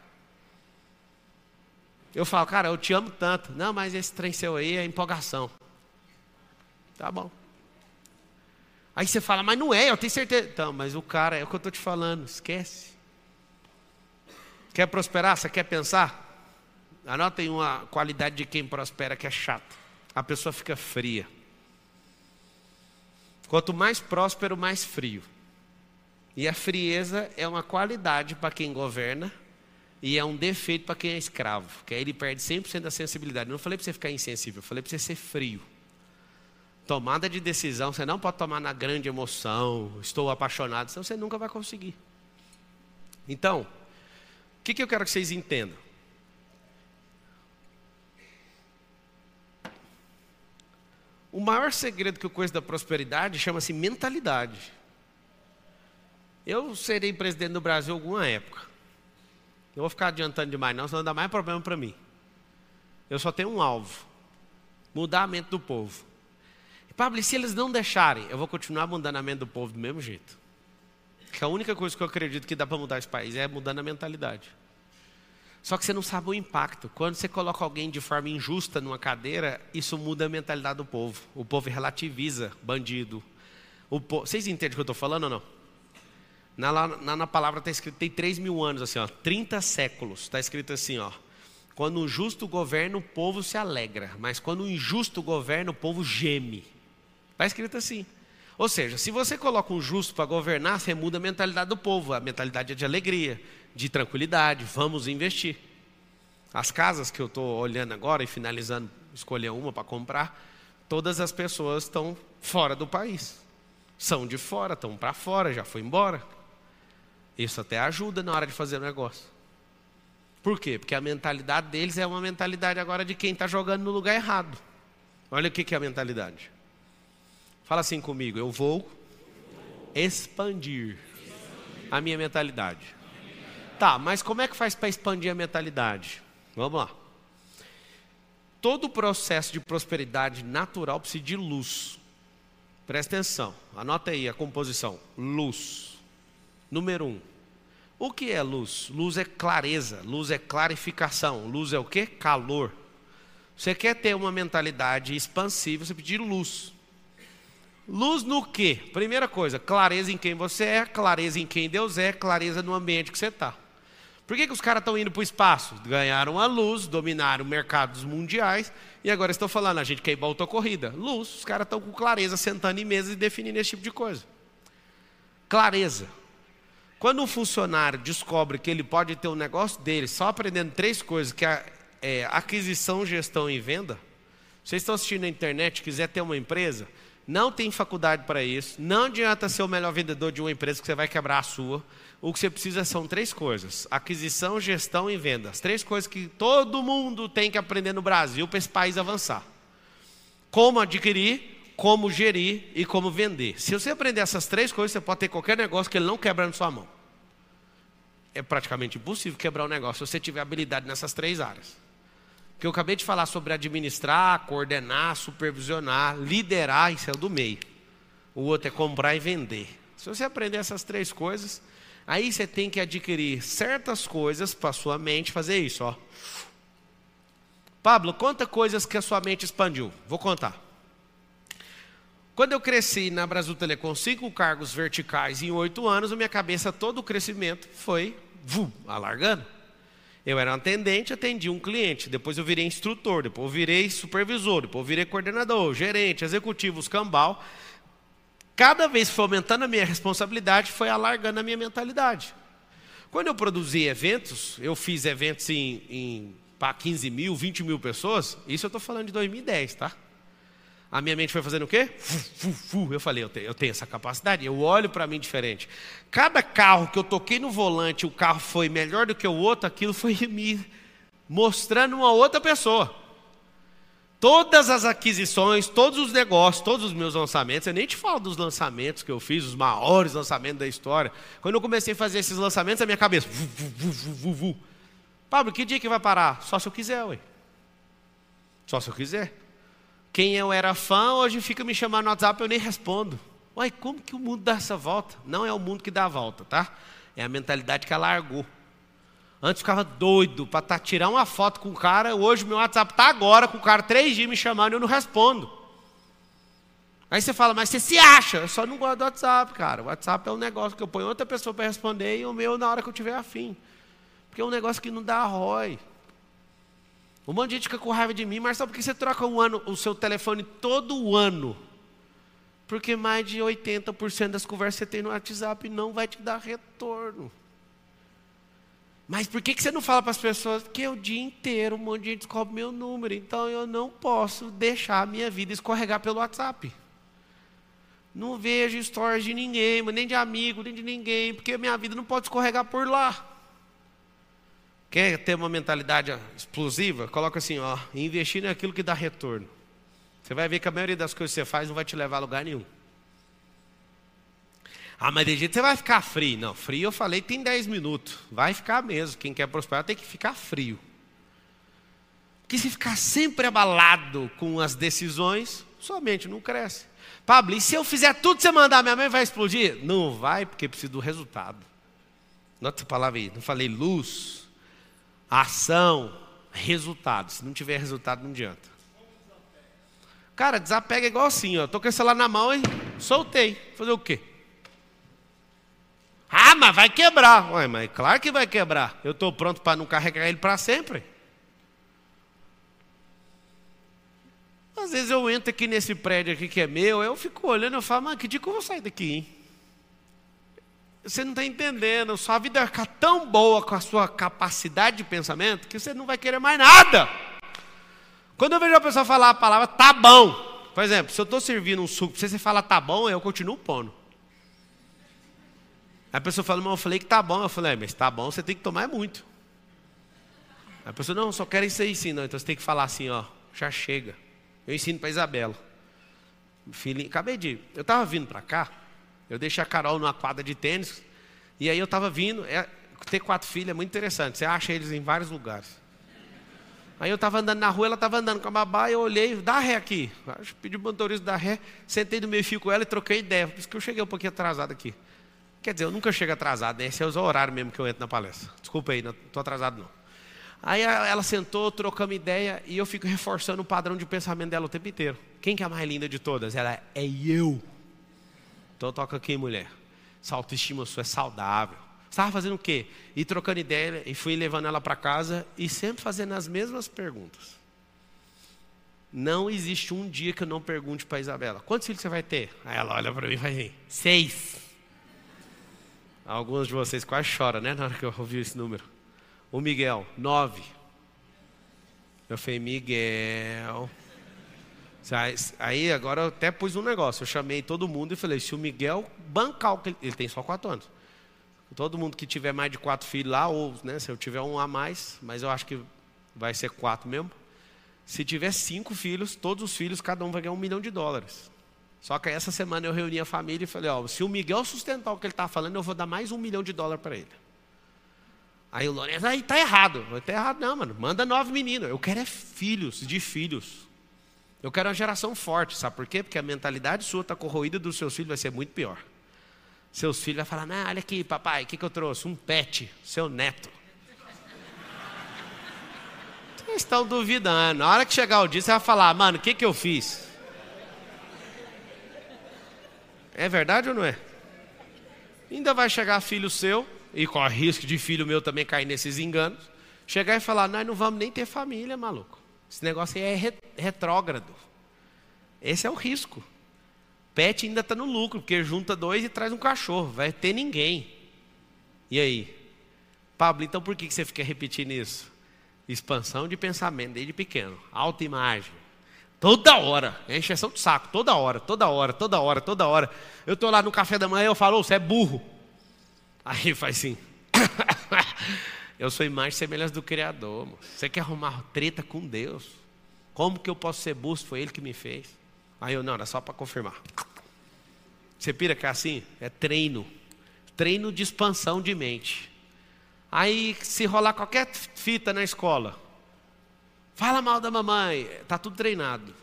Eu falo, cara, eu te amo tanto. Não, mas esse trem seu aí é empolgação. Tá bom. Aí você fala, mas não é, eu tenho certeza. Então, mas o cara, é o que eu estou te falando, esquece. Quer prosperar? Você quer pensar? Anotem uma qualidade de quem prospera que é chato. A pessoa fica fria. Quanto mais próspero, mais frio. E a frieza é uma qualidade para quem governa e é um defeito para quem é escravo, que aí ele perde 100% da sensibilidade. Não falei para você ficar insensível, falei para você ser frio. Tomada de decisão, você não pode tomar na grande emoção, estou apaixonado, senão você nunca vai conseguir. Então, o que, que eu quero que vocês entendam? O maior segredo que eu conheço da prosperidade chama-se mentalidade. Eu serei presidente do Brasil alguma época. Não vou ficar adiantando demais, não, senão dá mais problema para mim. Eu só tenho um alvo: mudar a mente do povo. Pablo, e se eles não deixarem, eu vou continuar mudando a mente do povo do mesmo jeito. Que a única coisa que eu acredito que dá para mudar esse país é mudando a mentalidade. Só que você não sabe o impacto. Quando você coloca alguém de forma injusta numa cadeira, isso muda a mentalidade do povo. O povo relativiza bandido. Po... Vocês entendem o que eu estou falando ou não? Na, na, na palavra está escrito, tem 3 mil anos, assim, ó, 30 séculos. Está escrito assim, ó. Quando o justo governa, o povo se alegra. Mas quando o injusto governa, o povo geme. Está escrito assim. Ou seja, se você coloca um justo para governar, você muda a mentalidade do povo. A mentalidade é de alegria, de tranquilidade. Vamos investir. As casas que eu estou olhando agora e finalizando, escolher uma para comprar, todas as pessoas estão fora do país. São de fora, estão para fora, já foi embora. Isso até ajuda na hora de fazer o negócio. Por quê? Porque a mentalidade deles é uma mentalidade agora de quem está jogando no lugar errado. Olha o que é a mentalidade. Fala assim comigo, eu vou expandir a minha mentalidade. Tá, mas como é que faz para expandir a mentalidade? Vamos lá. Todo o processo de prosperidade natural precisa de luz. Presta atenção, anota aí a composição: luz. Número um. O que é luz? Luz é clareza, luz é clarificação, luz é o que? Calor. Você quer ter uma mentalidade expansiva, você de luz. Luz no quê? Primeira coisa, clareza em quem você é, clareza em quem Deus é, clareza no ambiente que você está. Por que, que os caras estão indo para o espaço? Ganharam a luz, dominaram mercados mundiais e agora estão falando, a gente quer ir para a corrida. Luz, os caras estão com clareza, sentando em mesas e definindo esse tipo de coisa. Clareza. Quando um funcionário descobre que ele pode ter um negócio dele só aprendendo três coisas, que é, é aquisição, gestão e venda, Vocês estão assistindo na internet, quiser ter uma empresa, não tem faculdade para isso, não adianta ser o melhor vendedor de uma empresa que você vai quebrar a sua. O que você precisa são três coisas: aquisição, gestão e vendas. Três coisas que todo mundo tem que aprender no Brasil para esse país avançar. Como adquirir, como gerir e como vender. Se você aprender essas três coisas, você pode ter qualquer negócio que ele não quebra na sua mão. É praticamente impossível quebrar um negócio se você tiver habilidade nessas três áreas. Que eu acabei de falar sobre administrar, coordenar, supervisionar, liderar, isso é do meio. O outro é comprar e vender. Se você aprender essas três coisas, aí você tem que adquirir certas coisas para sua mente fazer isso, ó. Pablo, conta coisas que a sua mente expandiu. Vou contar. Quando eu cresci na Brasil Telecom, cinco cargos verticais em oito anos, a minha cabeça, todo o crescimento foi vu, alargando. Eu era um atendente, atendi um cliente, depois eu virei instrutor, depois eu virei supervisor, depois eu virei coordenador, gerente, executivo, escambau. Cada vez foi aumentando a minha responsabilidade, foi alargando a minha mentalidade. Quando eu produzi eventos, eu fiz eventos em, em para 15 mil, 20 mil pessoas, isso eu estou falando de 2010, tá? A minha mente foi fazendo o quê? Eu falei, eu tenho, essa capacidade, eu olho para mim diferente. Cada carro que eu toquei no volante, o carro foi melhor do que o outro, aquilo foi me mostrando uma outra pessoa. Todas as aquisições, todos os negócios, todos os meus lançamentos, eu nem te falo dos lançamentos que eu fiz, os maiores lançamentos da história. Quando eu comecei a fazer esses lançamentos, a minha cabeça. Pablo, que dia que vai parar? Só se eu quiser, ué. Só se eu quiser. Quem eu era fã, hoje fica me chamando no WhatsApp, eu nem respondo. Uai, como que o mundo dá essa volta? Não é o mundo que dá a volta, tá? É a mentalidade que ela largou. Antes ficava doido para tá, tirar uma foto com o cara, hoje meu WhatsApp está agora com o cara três dias me chamando e eu não respondo. Aí você fala, mas você se acha? Eu só não gosto do WhatsApp, cara. O WhatsApp é um negócio que eu ponho outra pessoa para responder e o meu na hora que eu tiver afim. Porque é um negócio que não dá ROI. Um monte de gente fica com raiva de mim, mas sabe por que você troca um ano, o seu telefone todo ano? Porque mais de 80% das conversas que você tem no WhatsApp não vai te dar retorno. Mas por que, que você não fala para as pessoas? Porque o dia inteiro um monte de gente descobre meu número, então eu não posso deixar a minha vida escorregar pelo WhatsApp. Não vejo histórias de ninguém, nem de amigo, nem de ninguém, porque a minha vida não pode escorregar por lá. Quer ter uma mentalidade explosiva? Coloca assim, ó, investir naquilo que dá retorno. Você vai ver que a maioria das coisas que você faz não vai te levar a lugar nenhum. Ah, mas de jeito você vai ficar frio. Não, frio eu falei tem 10 minutos. Vai ficar mesmo. Quem quer prosperar tem que ficar frio. Porque se ficar sempre abalado com as decisões, sua mente não cresce. Pablo, e se eu fizer tudo que você mandar, minha mãe vai explodir? Não vai, porque precisa do resultado. Nota essa palavra aí. Não falei luz, ação, resultado. Se não tiver resultado, não adianta. Cara, desapega igual assim, ó. Tô com esse celular na mão e soltei. Fazer o quê? Ah, mas vai quebrar. Ué, mas claro que vai quebrar. Eu estou pronto para não carregar ele para sempre. Às vezes eu entro aqui nesse prédio aqui que é meu, eu fico olhando, eu falo, mas que dia que eu vou sair daqui, hein? Você não está entendendo. Sua vida vai ficar tão boa com a sua capacidade de pensamento que você não vai querer mais nada. Quando eu vejo a pessoa falar a palavra tá bom, por exemplo, se eu estou servindo um suco, se você fala tá bom, eu continuo pondo. A pessoa fala, mas eu falei que tá bom. Eu falei, é, mas tá bom, você tem que tomar muito. A pessoa, não, só quero isso aí sim, não. Então você tem que falar assim, ó, já chega. Eu ensino para Isabela. Filhinho, acabei de. Eu estava vindo para cá, eu deixei a Carol numa quadra de tênis. E aí eu estava vindo. É, ter quatro filhos é muito interessante. Você acha eles em vários lugares. Aí eu estava andando na rua, ela estava andando com a babá, eu olhei, dá ré aqui. Pedi o motorista dar ré, sentei no meio fio com ela e troquei ideia. Por isso que eu cheguei um pouquinho atrasado aqui. Quer dizer, eu nunca chego atrasado, né? Esse é o horário mesmo que eu entro na palestra. Desculpa aí, não estou atrasado não. Aí ela sentou, trocamos ideia e eu fico reforçando o padrão de pensamento dela o tempo inteiro. Quem que é a mais linda de todas? Ela é eu. Então toca aqui, mulher. Essa autoestima sua é saudável. Estava fazendo o quê? E trocando ideia e fui levando ela para casa e sempre fazendo as mesmas perguntas. Não existe um dia que eu não pergunte para Isabela: quantos filhos você vai ter? Aí ela olha para mim e vai assim: seis. Alguns de vocês quase choram, né? Na hora que eu ouvi esse número. O Miguel, nove. Eu falei: Miguel. Aí agora eu até pus um negócio. Eu chamei todo mundo e falei: se o Miguel bancar o que ele, ele tem só quatro anos. Todo mundo que tiver mais de quatro filhos lá, ou né, se eu tiver um a mais, mas eu acho que vai ser quatro mesmo. Se tiver cinco filhos, todos os filhos, cada um vai ganhar um milhão de dólares. Só que essa semana eu reuni a família e falei: ó, se o Miguel sustentar o que ele está falando, eu vou dar mais um milhão de dólares para ele. Aí o Lourenço, aí tá errado. Está errado não, mano. Manda nove meninos. Eu quero é filhos de filhos. Eu quero uma geração forte, sabe por quê? Porque a mentalidade sua está corroída dos seus filhos vai ser muito pior. Seus filhos vão falar, não, olha aqui, papai, o que, que eu trouxe? Um pet, seu neto. Vocês estão duvidando. Na hora que chegar o dia, você vai falar, mano, o que, que eu fiz? É verdade ou não é? Ainda vai chegar filho seu, e corre risco de filho meu também cair nesses enganos, chegar e falar: Nós não vamos nem ter família, maluco. Esse negócio aí é retrógrado. Esse é o risco. Pet ainda está no lucro, porque junta dois e traz um cachorro. Vai ter ninguém. E aí? Pablo, então por que você fica repetindo isso? Expansão de pensamento desde pequeno. Autoimagem. Toda hora. É encheção de saco. Toda hora, toda hora, toda hora, toda hora. Eu estou lá no café da manhã e eu falo, você é burro. Aí faz assim. eu sou imagem e semelhança do Criador. Você quer arrumar treta com Deus? Como que eu posso ser busto? Foi Ele que me fez. Aí eu, não, era só para confirmar. Você pira que é assim? É treino. Treino de expansão de mente. Aí, se rolar qualquer fita na escola, fala mal da mamãe, está tudo treinado.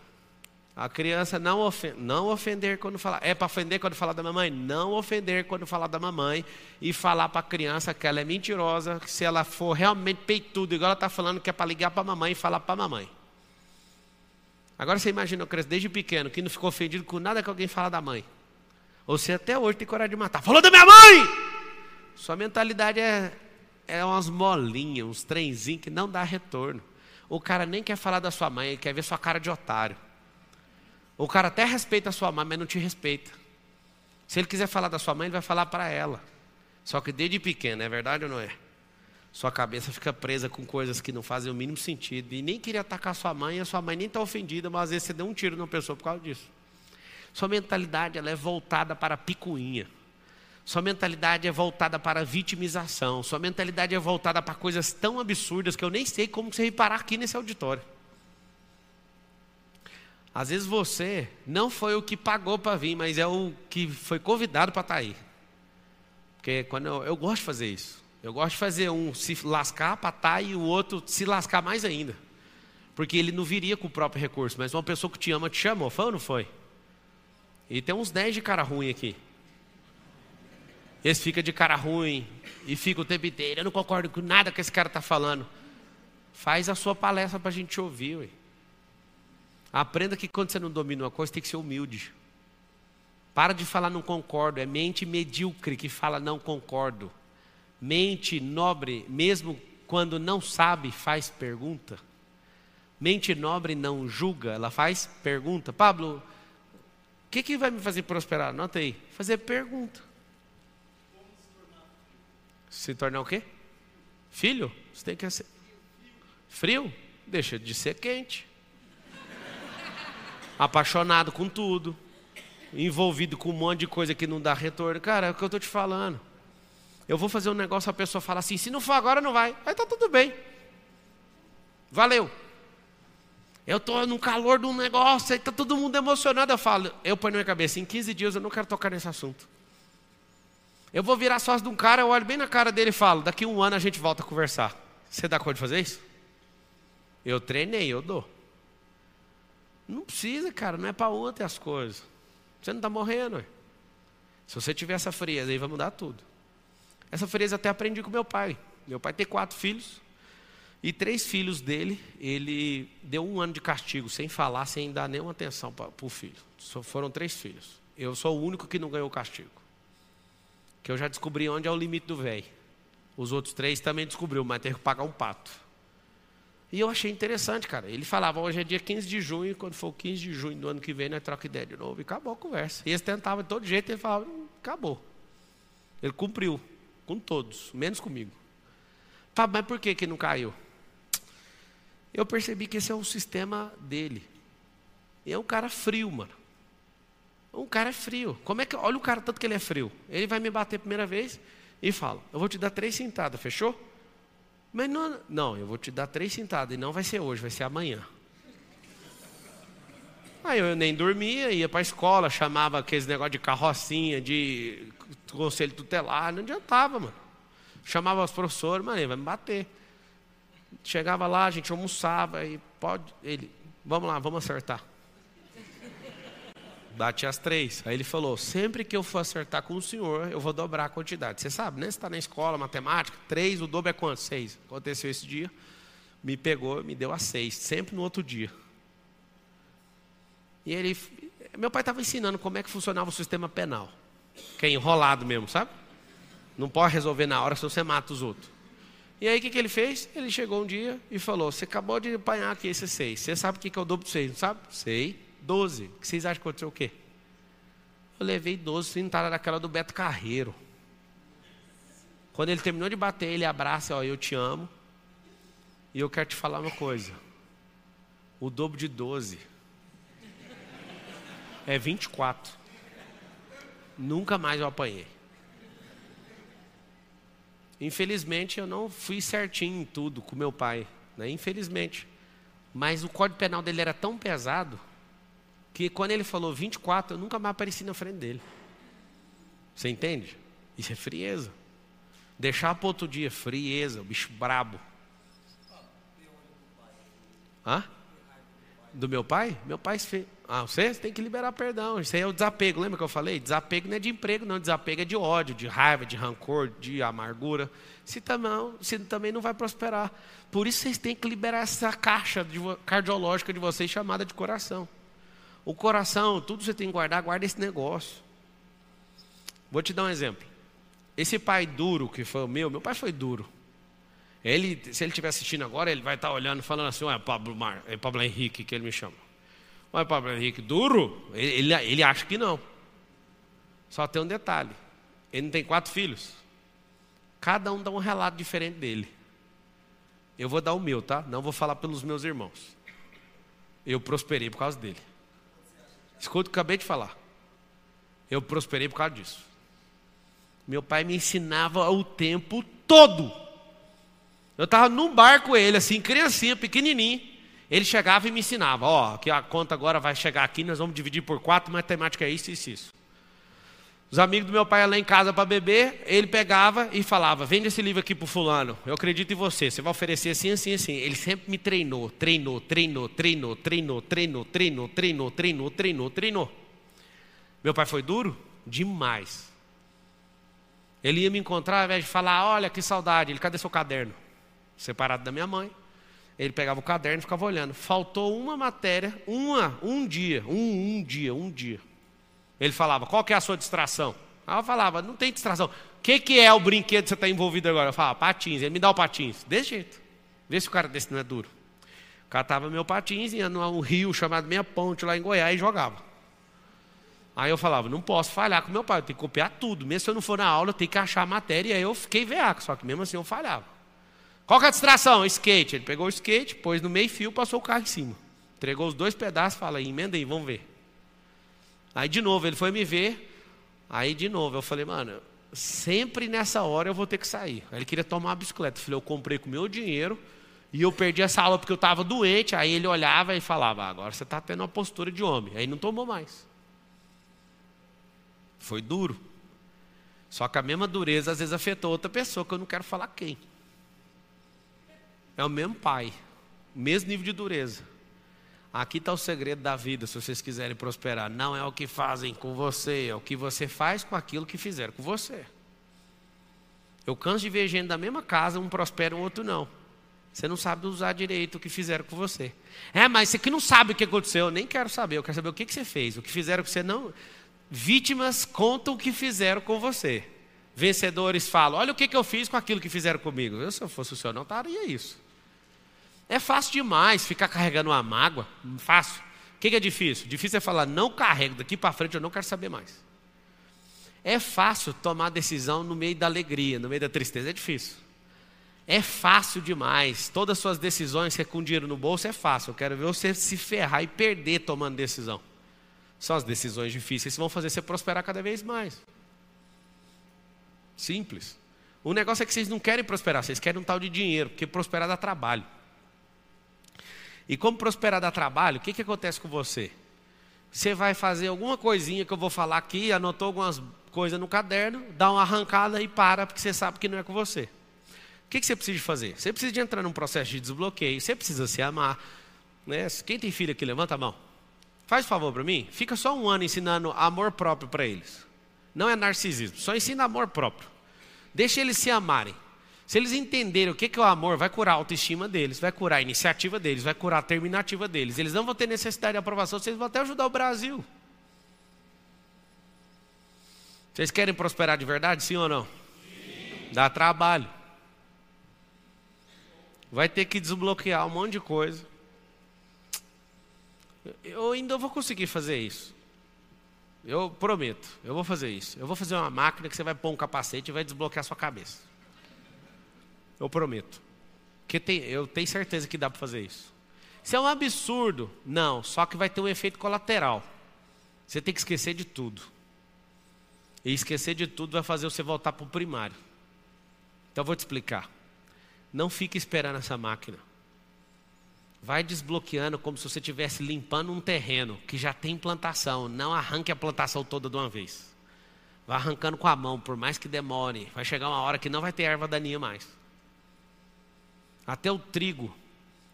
A criança não, ofender, não ofender quando falar. É para ofender quando falar da mamãe? Não ofender quando falar da mamãe. E falar para a criança que ela é mentirosa, que se ela for realmente peitudo, igual ela está falando, que é para ligar para a mamãe e falar para a mamãe. Agora você imagina o criança desde pequeno, que não ficou ofendido com nada que alguém fala da mãe. Ou você até hoje tem coragem de matar. Falou da minha mãe! Sua mentalidade é, é umas molinhas, uns trenzinhos que não dá retorno. O cara nem quer falar da sua mãe, ele quer ver sua cara de otário. O cara até respeita a sua mãe, mas não te respeita. Se ele quiser falar da sua mãe, ele vai falar para ela. Só que desde pequeno, é verdade ou não é? Sua cabeça fica presa com coisas que não fazem o mínimo sentido. E nem queria atacar sua mãe, a sua mãe nem está ofendida, mas às vezes você deu um tiro numa pessoa por causa disso. Sua mentalidade ela é voltada para a picuinha. Sua mentalidade é voltada para a vitimização. Sua mentalidade é voltada para coisas tão absurdas que eu nem sei como você reparar aqui nesse auditório. Às vezes você não foi o que pagou para vir, mas é o que foi convidado para estar tá aí. Porque quando eu, eu, gosto de fazer isso. Eu gosto de fazer um se lascar para estar tá e o outro se lascar mais ainda. Porque ele não viria com o próprio recurso, mas uma pessoa que te ama te chamou, foi ou não foi? E tem uns 10 de cara ruim aqui. Esse fica de cara ruim e fica o tempo inteiro. Eu não concordo com nada que esse cara está falando. Faz a sua palestra para a gente ouvir. Ué. Aprenda que quando você não domina uma coisa, tem que ser humilde. Para de falar não concordo, é mente medíocre que fala não concordo. Mente nobre, mesmo quando não sabe, faz pergunta. Mente nobre não julga, ela faz pergunta. Pablo, o que, que vai me fazer prosperar? Anota aí. Fazer pergunta. Se tornar o quê? Filho? Você tem que ser frio? Deixa de ser quente apaixonado com tudo, envolvido com um monte de coisa que não dá retorno. Cara, é o que eu estou te falando. Eu vou fazer um negócio, a pessoa fala assim: se não for agora, não vai. Aí tá tudo bem. Valeu. Eu estou no calor de um negócio, aí está todo mundo emocionado. Eu falo, eu ponho na minha cabeça, em 15 dias eu não quero tocar nesse assunto. Eu vou virar sócio de um cara, eu olho bem na cara dele e falo, daqui um ano a gente volta a conversar. Você dá conta de fazer isso? Eu treinei, eu dou. Não precisa, cara, não é para ontem as coisas. Você não está morrendo. Ué. Se você tiver essa frieza, aí vai mudar tudo. Essa frieza até aprendi com meu pai. Meu pai tem quatro filhos. E três filhos dele, ele deu um ano de castigo, sem falar, sem dar nenhuma atenção para o filho. Só foram três filhos. Eu sou o único que não ganhou castigo. Que eu já descobri onde é o limite do velho. Os outros três também descobriu, mas teve que pagar um pato. E eu achei interessante, cara. Ele falava, hoje é dia 15 de junho, quando for 15 de junho do ano que vem, nós troca ideia de novo. E acabou a conversa. E eles tentavam de todo jeito, ele falava, hum, acabou. Ele cumpriu, com todos, menos comigo. Tá, mas por que, que não caiu? Eu percebi que esse é o sistema dele. E é um cara frio, mano. Um cara é frio. Como é que. Olha o cara, tanto que ele é frio. Ele vai me bater a primeira vez e fala: Eu vou te dar três cintadas, fechou? Mas não, não, eu vou te dar três cintadas e não vai ser hoje, vai ser amanhã. Aí eu nem dormia, ia para a escola, chamava aqueles negócio de carrocinha, de conselho tutelar, não adiantava, mano. Chamava os professores, mano, ele vai me bater. Chegava lá, a gente almoçava, e pode, ele, vamos lá, vamos acertar. Bate as três. Aí ele falou: sempre que eu for acertar com o senhor, eu vou dobrar a quantidade. Você sabe, né? Você está na escola, matemática, três, o dobro é quanto? Seis. Aconteceu esse dia, me pegou, me deu a seis, sempre no outro dia. E ele, meu pai estava ensinando como é que funcionava o sistema penal, que é enrolado mesmo, sabe? Não pode resolver na hora, senão você mata os outros. E aí o que, que ele fez? Ele chegou um dia e falou: Você acabou de apanhar aqui esses seis. Você sabe o que, que é o dobro de seis, não sabe? Sei. Doze. O que vocês acham que aconteceu o quê? Eu levei doze sentadas daquela do Beto Carreiro. Quando ele terminou de bater, ele abraça, ó, eu te amo. E eu quero te falar uma coisa. O dobro de doze é 24. Nunca mais eu apanhei. Infelizmente eu não fui certinho em tudo com meu pai, né? infelizmente. Mas o código penal dele era tão pesado que quando ele falou 24, eu nunca mais apareci na frente dele. Você entende? Isso é frieza. Deixar para outro dia, frieza, o bicho brabo. Hã? Do meu pai? Meu pai fez. Ah, você tem que liberar perdão. Isso aí é o desapego. Lembra que eu falei? Desapego não é de emprego, não. Desapego é de ódio, de raiva, de rancor, de amargura. Se também, se também não vai prosperar. Por isso vocês têm que liberar essa caixa de, cardiológica de vocês chamada de coração. O coração, tudo você tem que guardar, guarda esse negócio. Vou te dar um exemplo. Esse pai duro que foi o meu, meu pai foi duro. Ele, se ele estiver assistindo agora, ele vai estar olhando, falando assim: é Pablo, Mar, é Pablo Henrique que ele me chama. Mas Pablo Henrique, duro? Ele, ele, ele acha que não. Só tem um detalhe: ele não tem quatro filhos. Cada um dá um relato diferente dele. Eu vou dar o meu, tá? Não vou falar pelos meus irmãos. Eu prosperei por causa dele. Escuta o que eu acabei de falar. Eu prosperei por causa disso. Meu pai me ensinava o tempo todo. Eu estava num bar com ele, assim, criancinha, pequenininho. Ele chegava e me ensinava: Ó, oh, que a conta agora vai chegar aqui, nós vamos dividir por quatro, matemática é isso, isso, isso. Os amigos do meu pai iam lá em casa para beber, ele pegava e falava: Vende esse livro aqui para fulano, eu acredito em você, você vai oferecer assim, assim, assim. Ele sempre me treinou, treinou, treinou, treinou, treinou, treinou, treinou, treinou, treinou, treinou, treinou. Meu pai foi duro? Demais. Ele ia me encontrar, ao invés de falar: Olha que saudade, ele, cadê seu caderno? Separado da minha mãe. Ele pegava o caderno e ficava olhando. Faltou uma matéria, uma, um dia, um, um dia, um dia. Ele falava, qual que é a sua distração? Aí eu falava, não tem distração. O que, que é o brinquedo que você está envolvido agora? Eu falava, patins. Ele me dá o patins. Desse jeito. Vê se o cara desse não é duro. Catava meu patins, ia num rio chamado Meia Ponte, lá em Goiás, e jogava. Aí eu falava, não posso falhar com meu pai, eu tenho que copiar tudo. Mesmo se eu não for na aula, eu tenho que achar a matéria. E aí eu fiquei veaco, só que mesmo assim eu falhava. Qual que é a distração? Skate. Ele pegou o skate, pôs no meio fio, passou o carro em cima. Entregou os dois pedaços, fala, emenda aí, vamos ver. Aí de novo ele foi me ver. Aí de novo eu falei, mano, sempre nessa hora eu vou ter que sair. Aí ele queria tomar uma bicicleta. Eu falei, eu comprei com meu dinheiro e eu perdi essa aula porque eu estava doente. Aí ele olhava e falava, ah, agora você está tendo uma postura de homem. Aí não tomou mais. Foi duro. Só que a mesma dureza às vezes afetou outra pessoa, que eu não quero falar quem. É o mesmo pai, mesmo nível de dureza. Aqui está o segredo da vida, se vocês quiserem prosperar. Não é o que fazem com você, é o que você faz com aquilo que fizeram com você. Eu canso de ver gente da mesma casa, um prospera o outro não. Você não sabe usar direito o que fizeram com você. É, mas você que não sabe o que aconteceu, eu nem quero saber, eu quero saber o que, que você fez. O que fizeram com você não. Vítimas contam o que fizeram com você. Vencedores falam: olha o que, que eu fiz com aquilo que fizeram comigo. Eu, se eu fosse o senhor, não estaria isso. É fácil demais ficar carregando uma mágoa. Fácil. O que é difícil? Difícil é falar, não carrego, daqui para frente eu não quero saber mais. É fácil tomar decisão no meio da alegria, no meio da tristeza. É difícil. É fácil demais. Todas as suas decisões, você com dinheiro no bolso, é fácil. Eu quero ver você se ferrar e perder tomando decisão. São as decisões difíceis que vão fazer você prosperar cada vez mais. Simples. O negócio é que vocês não querem prosperar, vocês querem um tal de dinheiro, porque prosperar dá trabalho. E como prosperar dá trabalho, o que, que acontece com você? Você vai fazer alguma coisinha que eu vou falar aqui, anotou algumas coisas no caderno, dá uma arrancada e para, porque você sabe que não é com você. O que, que você precisa fazer? Você precisa entrar num processo de desbloqueio, você precisa se amar. Né? Quem tem filho aqui, levanta a mão. Faz favor para mim, fica só um ano ensinando amor próprio para eles. Não é narcisismo, só ensina amor próprio. Deixa eles se amarem. Se eles entenderem o que é o amor, vai curar a autoestima deles, vai curar a iniciativa deles, vai curar a terminativa deles. Eles não vão ter necessidade de aprovação, vocês vão até ajudar o Brasil. Vocês querem prosperar de verdade, sim ou não? Sim. Dá trabalho. Vai ter que desbloquear um monte de coisa. Eu ainda vou conseguir fazer isso. Eu prometo, eu vou fazer isso. Eu vou fazer uma máquina que você vai pôr um capacete e vai desbloquear a sua cabeça. Eu prometo. Que tem, eu tenho certeza que dá para fazer isso. Isso é um absurdo? Não, só que vai ter um efeito colateral. Você tem que esquecer de tudo. E esquecer de tudo vai fazer você voltar para o primário. Então eu vou te explicar. Não fique esperando essa máquina. Vai desbloqueando como se você estivesse limpando um terreno que já tem plantação. Não arranque a plantação toda de uma vez. Vai arrancando com a mão, por mais que demore. Vai chegar uma hora que não vai ter erva daninha mais. Até o trigo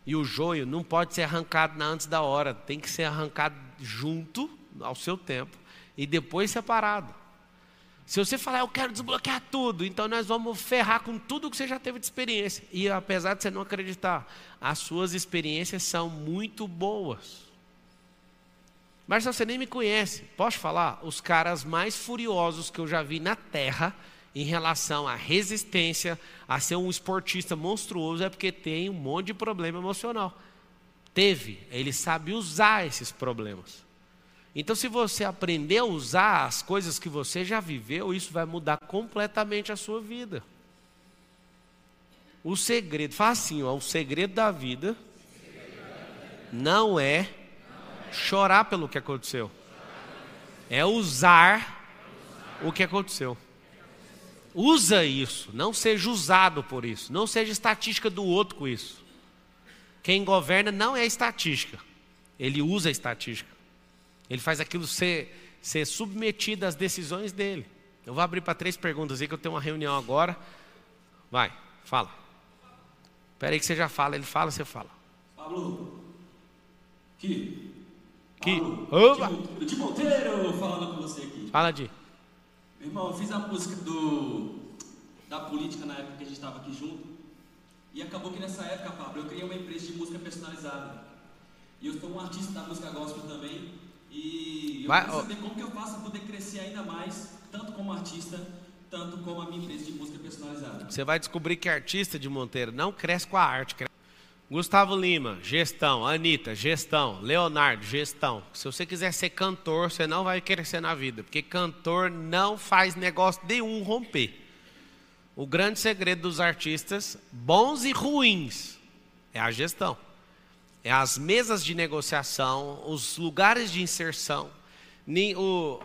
e o joio não pode ser arrancado antes da hora. Tem que ser arrancado junto ao seu tempo e depois separado. Se você falar, eu quero desbloquear tudo, então nós vamos ferrar com tudo que você já teve de experiência. E apesar de você não acreditar, as suas experiências são muito boas. Mas você nem me conhece, posso falar? Os caras mais furiosos que eu já vi na Terra em relação à resistência, a ser um esportista monstruoso, é porque tem um monte de problema emocional. Teve, ele sabe usar esses problemas. Então, se você aprender a usar as coisas que você já viveu, isso vai mudar completamente a sua vida. O segredo, fala assim, ó, o segredo da vida não é chorar pelo que aconteceu, é usar o que aconteceu. Usa isso, não seja usado por isso, não seja estatística do outro com isso. Quem governa não é estatística, ele usa a estatística. Ele faz aquilo ser, ser submetido às decisões dele. Eu vou abrir para três perguntas aí, que eu tenho uma reunião agora. Vai, fala. Espera aí que você já fala, ele fala, você fala. Pablo. Que? Que? Opa! De, de Monteiro falando com você aqui. Fala, de. Meu irmão, eu fiz a música do, da política na época que a gente estava aqui junto. E acabou que nessa época, Pablo, eu criei uma empresa de música personalizada. E eu sou um artista da música gospel também. E eu Vai, quero saber como que eu faço para poder crescer ainda mais, tanto como artista, tanto como a minha empresa de música personalizada. Você vai descobrir que artista de Monteiro não cresce com a arte. Cresce... Gustavo Lima, gestão. Anitta, gestão. Leonardo, gestão. Se você quiser ser cantor, você não vai crescer na vida, porque cantor não faz negócio nenhum romper. O grande segredo dos artistas, bons e ruins, é a gestão é as mesas de negociação, os lugares de inserção. O,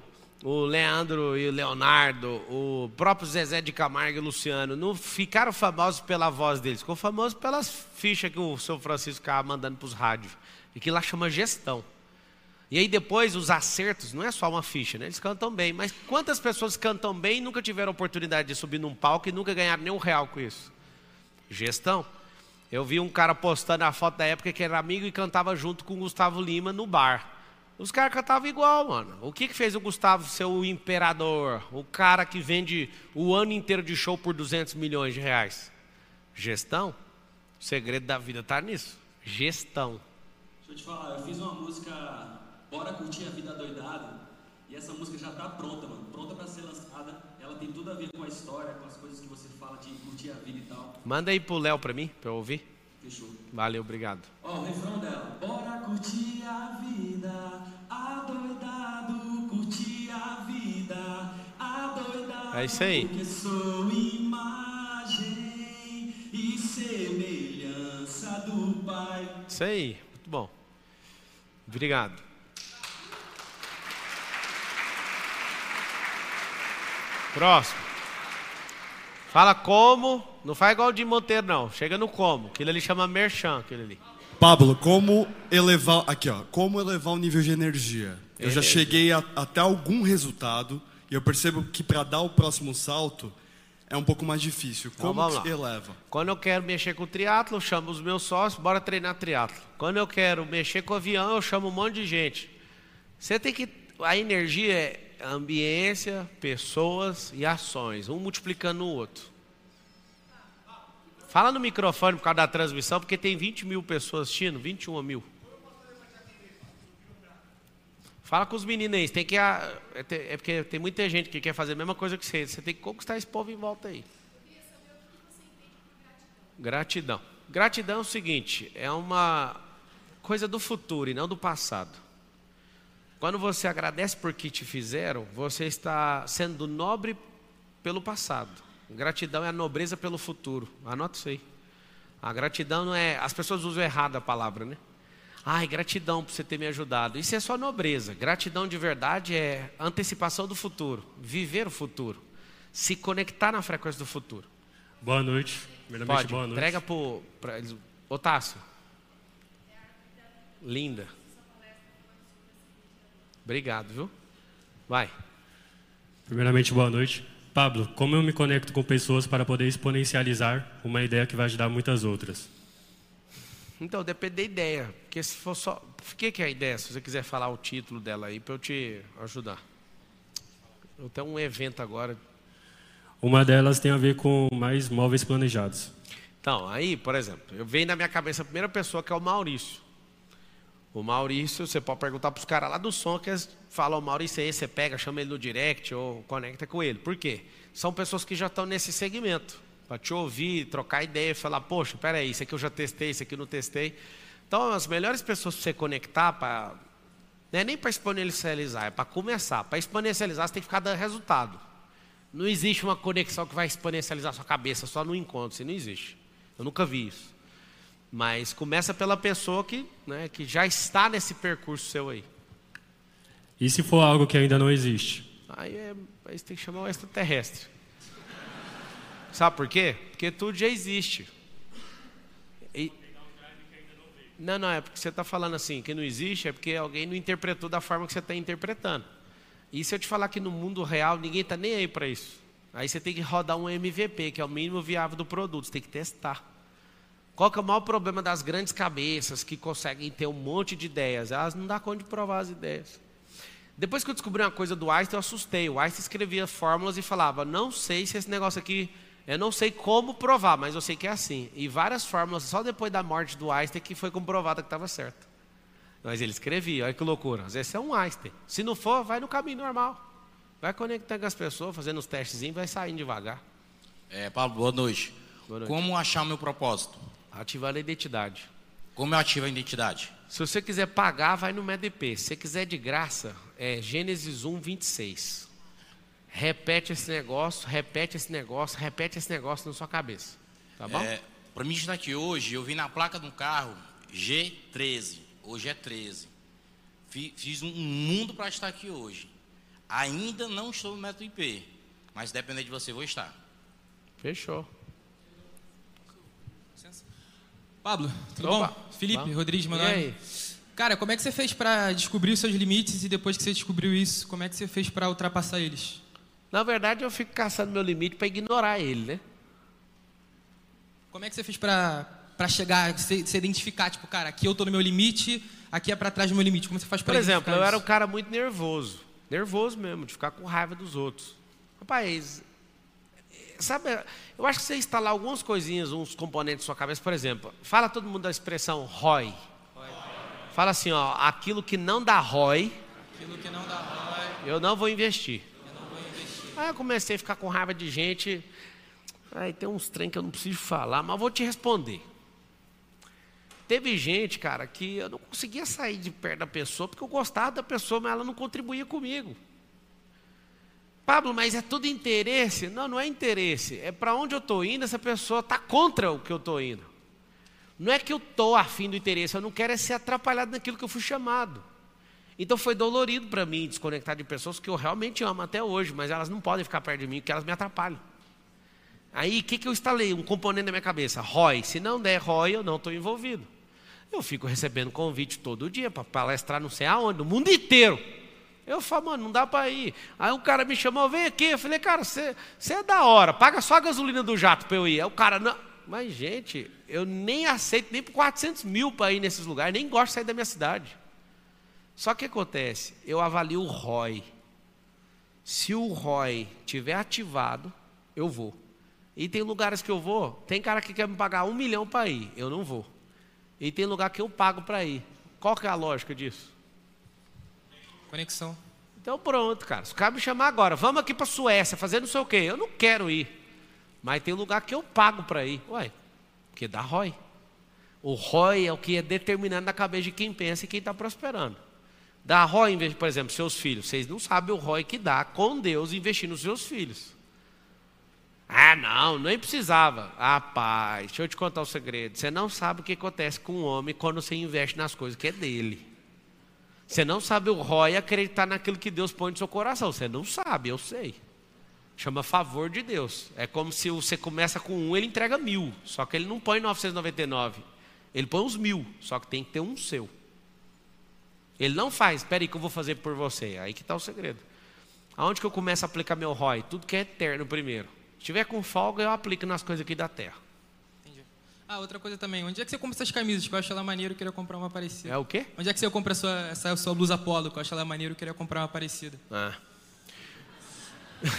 o Leandro e o Leonardo, o próprio Zezé de Camargo e Luciano, não ficaram famosos pela voz deles, ficou famosos pelas fichas que o seu Francisco ficava mandando para os rádios. E que lá chama gestão. E aí depois os acertos, não é só uma ficha, né? eles cantam bem. Mas quantas pessoas cantam bem e nunca tiveram oportunidade de subir num palco e nunca ganharam nenhum real com isso? Gestão. Eu vi um cara postando a foto da época que era amigo e cantava junto com o Gustavo Lima no bar. Os caras cantavam igual, mano. O que, que fez o Gustavo ser o imperador? O cara que vende o ano inteiro de show por 200 milhões de reais? Gestão. O segredo da vida está nisso. Gestão. Deixa eu te falar, eu fiz uma música Bora Curtir a Vida Doidado. E essa música já está pronta, mano. Pronta para ser lançada. Ela tem tudo a ver com a história, com as coisas que você fala de curtir a vida e tal. Manda aí pro Léo para mim, para eu ouvir. Fechou. Valeu, obrigado. Ó, o refrão dela. Bora curtir a vida, adoidado, curtir a vida, adoidado. É isso aí. Porque sou imagem e semelhança do Pai. Isso aí, muito bom. Obrigado. Próximo. Fala como, não faz igual de Monteiro não, chega no como, aquilo ali chama merchan, aquilo ali. Pablo, como elevar. Aqui, ó. Como elevar o nível de energia? Eu já Energia. cheguei a, até algum resultado e eu percebo que para dar o próximo salto é um pouco mais difícil. Então, Como vamos que eleva? Quando eu quero mexer com triatlo, eu chamo os meus sócios, bora treinar triatlo. Quando eu quero mexer com avião, eu chamo um monte de gente. Você tem que a energia é ambiência, pessoas e ações, um multiplicando o outro. Fala no microfone por causa da transmissão, porque tem 20 mil pessoas assistindo, 21 mil. Fala com os meninos aí, tem que, é é porque tem muita gente que quer fazer a mesma coisa que você. Você tem que conquistar esse povo em volta aí. Gratidão. Gratidão é o seguinte, é uma coisa do futuro e não do passado. Quando você agradece por que te fizeram, você está sendo nobre pelo passado. Gratidão é a nobreza pelo futuro. Anota isso aí. A gratidão não é. As pessoas usam errado a palavra, né? Ai, gratidão por você ter me ajudado. Isso é só nobreza. Gratidão de verdade é antecipação do futuro. Viver o futuro. Se conectar na frequência do futuro. Boa noite. Primeiramente, Pode, boa noite. entrega para eles. Otácio. Linda. Obrigado, viu? Vai. Primeiramente, boa noite. Pablo, como eu me conecto com pessoas para poder exponencializar uma ideia que vai ajudar muitas outras? Então, depende da ideia. Porque se for só. O que, que é a ideia? Se você quiser falar o título dela aí, para eu te ajudar. Eu tenho um evento agora. Uma delas tem a ver com mais móveis planejados. Então, aí, por exemplo, eu venho na minha cabeça a primeira pessoa que é o Maurício. O Maurício, você pode perguntar para os caras lá do som que eles falam, o Maurício é esse, você pega, chama ele no direct ou conecta com ele. Por quê? São pessoas que já estão nesse segmento. Para te ouvir, trocar ideia falar, poxa, peraí, isso aqui eu já testei, isso aqui eu não testei. Então, as melhores pessoas para você conectar, para não é nem para exponencializar, é para começar. Para exponencializar, você tem que ficar dando resultado. Não existe uma conexão que vai exponencializar a sua cabeça só no encontro, isso não existe. Eu nunca vi isso. Mas começa pela pessoa que, né, que já está nesse percurso seu aí. E se for algo que ainda não existe? Aí, é, aí você tem que chamar o extraterrestre. Sabe por quê? Porque tudo já existe. E- Não, não, é porque você está falando assim, que não existe, é porque alguém não interpretou da forma que você está interpretando. E se eu te falar que no mundo real ninguém está nem aí para isso? Aí você tem que rodar um MVP, que é o mínimo viável do produto, você tem que testar. Qual que é o maior problema das grandes cabeças que conseguem ter um monte de ideias? Elas não dão conta de provar as ideias. Depois que eu descobri uma coisa do Einstein, eu assustei. O Einstein escrevia fórmulas e falava: Não sei se esse negócio aqui, eu não sei como provar, mas eu sei que é assim. E várias fórmulas, só depois da morte do Einstein, que foi comprovada que estava certo. Mas ele escrevia, olha que loucura. Às vezes é um Einstein. Se não for, vai no caminho normal. Vai conectando com as pessoas, fazendo os testezinhos, vai saindo devagar. É, Pablo, boa noite. Boa noite. Como achar o meu propósito? Ativando a identidade. Como eu ativo a identidade? Se você quiser pagar, vai no MEDP. Se você quiser de graça, é Gênesis 1, 26. Repete esse negócio, repete esse negócio, repete esse negócio na sua cabeça. Tá bom? É, para mim estar aqui hoje, eu vi na placa de um carro G13. Hoje é 13. Fi- Fiz um mundo para estar aqui hoje. Ainda não estou no método IP, mas depender de você, vou estar. Fechou. Pablo, tudo Opa, bom? Felipe, vamos. Rodrigues, meu E nome. aí? Cara, como é que você fez pra descobrir os seus limites e depois que você descobriu isso, como é que você fez pra ultrapassar eles? Na verdade, eu fico caçando meu limite para ignorar ele, né? Como é que você fez pra chegar, se, se identificar, tipo, cara, aqui eu tô no meu limite, aqui é pra trás do meu limite. Como você faz pra Por exemplo, eu era um isso? cara muito nervoso. Nervoso mesmo, de ficar com raiva dos outros. Rapaz, sabe, eu acho que você instalar algumas coisinhas, uns componentes na sua cabeça, por exemplo, fala todo mundo da expressão ROI. Fala assim, ó, aquilo que não dá ROI, Aquilo que não dá ROI, eu não vou investir. Aí eu comecei a ficar com raiva de gente. Aí tem uns trem que eu não preciso falar, mas eu vou te responder. Teve gente, cara, que eu não conseguia sair de perto da pessoa porque eu gostava da pessoa, mas ela não contribuía comigo. Pablo, mas é tudo interesse? Não, não é interesse. É para onde eu estou indo, essa pessoa está contra o que eu estou indo. Não é que eu estou afim do interesse, eu não quero é ser atrapalhado naquilo que eu fui chamado. Então foi dolorido para mim desconectar de pessoas que eu realmente amo até hoje, mas elas não podem ficar perto de mim porque elas me atrapalham. Aí o que, que eu instalei? Um componente na minha cabeça: ROI. Se não der ROI, eu não estou envolvido. Eu fico recebendo convite todo dia para palestrar não sei aonde, no mundo inteiro. Eu falo, mano, não dá para ir. Aí o cara me chamou, vem aqui. Eu falei, cara, você é da hora, paga só a gasolina do jato para eu ir. Aí o cara, não. Mas, gente, eu nem aceito nem por 400 mil para ir nesses lugares, nem gosto de sair da minha cidade. Só que acontece, eu avalio o ROI. Se o ROI tiver ativado, eu vou. E tem lugares que eu vou, tem cara que quer me pagar um milhão para ir, eu não vou. E tem lugar que eu pago para ir. Qual que é a lógica disso? Conexão. Então pronto, cara. Se o cara me chamar agora, vamos aqui para Suécia fazer não sei o quê, eu não quero ir. Mas tem lugar que eu pago para ir. Ué, porque dá ROI. O ROI é o que é determinado na cabeça de quem pensa e quem está prosperando. Dá ROI, por exemplo, seus filhos. Vocês não sabem o ROI que dá com Deus investir nos seus filhos. Ah, não, nem precisava. Ah, deixa eu te contar o um segredo. Você não sabe o que acontece com um homem quando você investe nas coisas que é dele. Você não sabe o ROI acreditar naquilo que Deus põe no seu coração. Você não sabe, eu sei. Chama favor de Deus. É como se você começa com um, ele entrega mil. Só que ele não põe 999. Ele põe uns mil. Só que tem que ter um seu. Ele não faz, espera aí que eu vou fazer por você. Aí que está o segredo. Aonde que eu começo a aplicar meu ROI? Tudo que é eterno primeiro. Se tiver com folga, eu aplico nas coisas aqui da terra. Ah, outra coisa também. Onde é que você compra essas camisas? Que eu acho ela maneiro, eu queria comprar uma parecida. É o quê? Onde é que você compra a sua, essa sua blusa polo? Que eu acho ela maneiro, eu queria comprar uma parecida. Ah.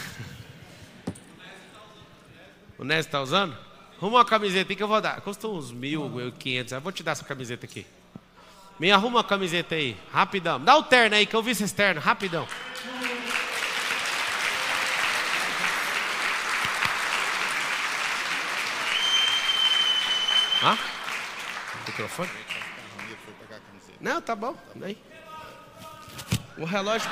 o Nésio está usando? Arruma uma camiseta aí que eu vou dar. Custa uns mil, quinhentos. Eu vou te dar essa camiseta aqui. Me arruma uma camiseta aí, rapidão. Dá o terno aí, que eu vi esse terno, rapidão. Hã? Microfone? Não, tá bom. Daí. O relógio.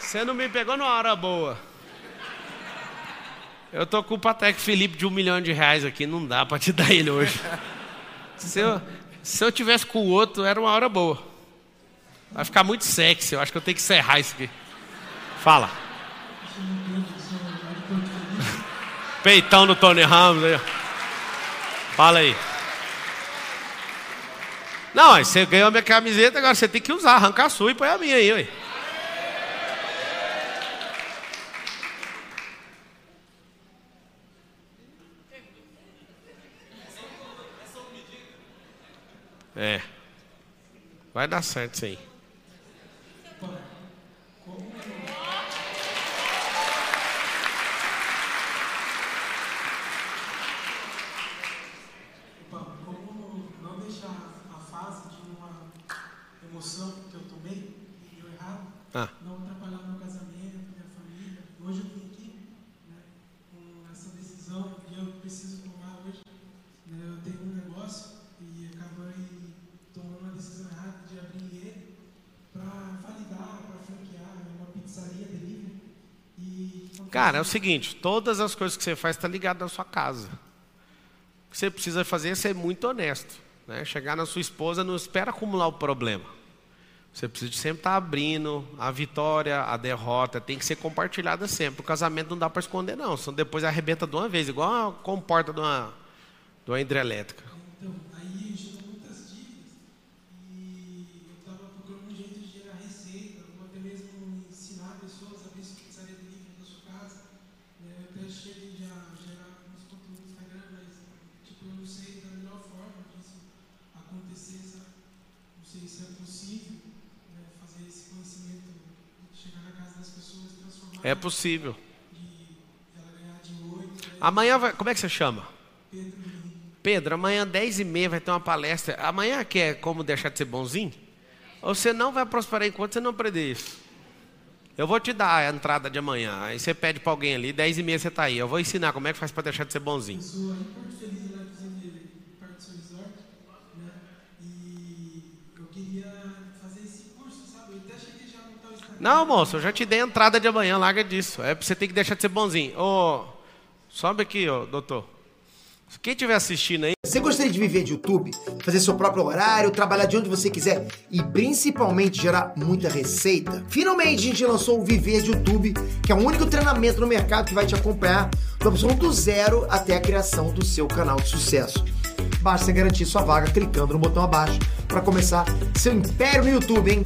Você não me pegou numa hora boa. Eu tô com o Patek Felipe de um milhão de reais aqui, não dá para te dar ele hoje. Se eu, se eu tivesse com o outro, era uma hora boa. Vai ficar muito sexy, eu acho que eu tenho que encerrar isso aqui. Fala. Peitão do Tony Ramos aí. Fala aí. Não, você ganhou a minha camiseta, agora você tem que usar, arrancar a sua e põe a minha aí, ué. É. Vai dar certo isso aí. Como não deixar a fase de uma emoção que eu tomei e deu errado, Ah. não atrapalhar meu casamento, minha família. Hoje eu vim aqui né, com essa decisão e eu preciso tomar hoje. né, eu tenho um negócio e acabei tomando uma decisão errada de abrir ele para validar, para franquear é uma pizzaria delivery. E Cara, é o seguinte, todas as coisas que você faz estão ligadas à sua casa. O que você precisa fazer é ser muito honesto. Né? Chegar na sua esposa, não espera acumular o problema. Você precisa sempre estar abrindo a vitória, a derrota, tem que ser compartilhada sempre. O casamento não dá para esconder, não. Senão depois arrebenta de uma vez, igual a comporta de uma, de uma hidrelétrica. Então, aí gerou muitas dívidas e eu estava procurando um jeito de gerar receita, ou até mesmo ensinar pessoas a ver se pizzaria delivery na sua casa. né? Eu até cheguei já a gerar uns conteúdos no Instagram, mas tipo, eu não sei da melhor forma disso acontecer, sabe? Não sei se é possível né, fazer esse conhecimento chegar na casa das pessoas e transformar É possível. de ela ganhar de 8, Amanhã vai. Como é que você chama? Pedro, amanhã 10 e meia vai ter uma palestra. Amanhã que é como deixar de ser bonzinho? Você não vai prosperar enquanto você não aprender isso. Eu vou te dar a entrada de amanhã. Aí você pede para alguém ali, 10 e meia você tá aí. Eu vou ensinar como é que faz para deixar de ser bonzinho. Eu sou aí Porto Feliz, lá de Parque do São Resort, né? E eu queria fazer esse curso, sabe? Eu até cheguei já a montar o Instagram. Não, moço, eu já te dei a entrada de amanhã, larga disso. É, você tem que deixar de ser bonzinho. Ô, sobe aqui, ô, doutor. Quem estiver assistindo aí, Você gostaria de viver de YouTube, fazer seu próprio horário, trabalhar de onde você quiser e principalmente gerar muita receita? Finalmente a gente lançou o Viver de YouTube, que é o único treinamento no mercado que vai te acompanhar do absoluto zero até a criação do seu canal de sucesso. Basta garantir sua vaga clicando no botão abaixo para começar seu império no YouTube, hein?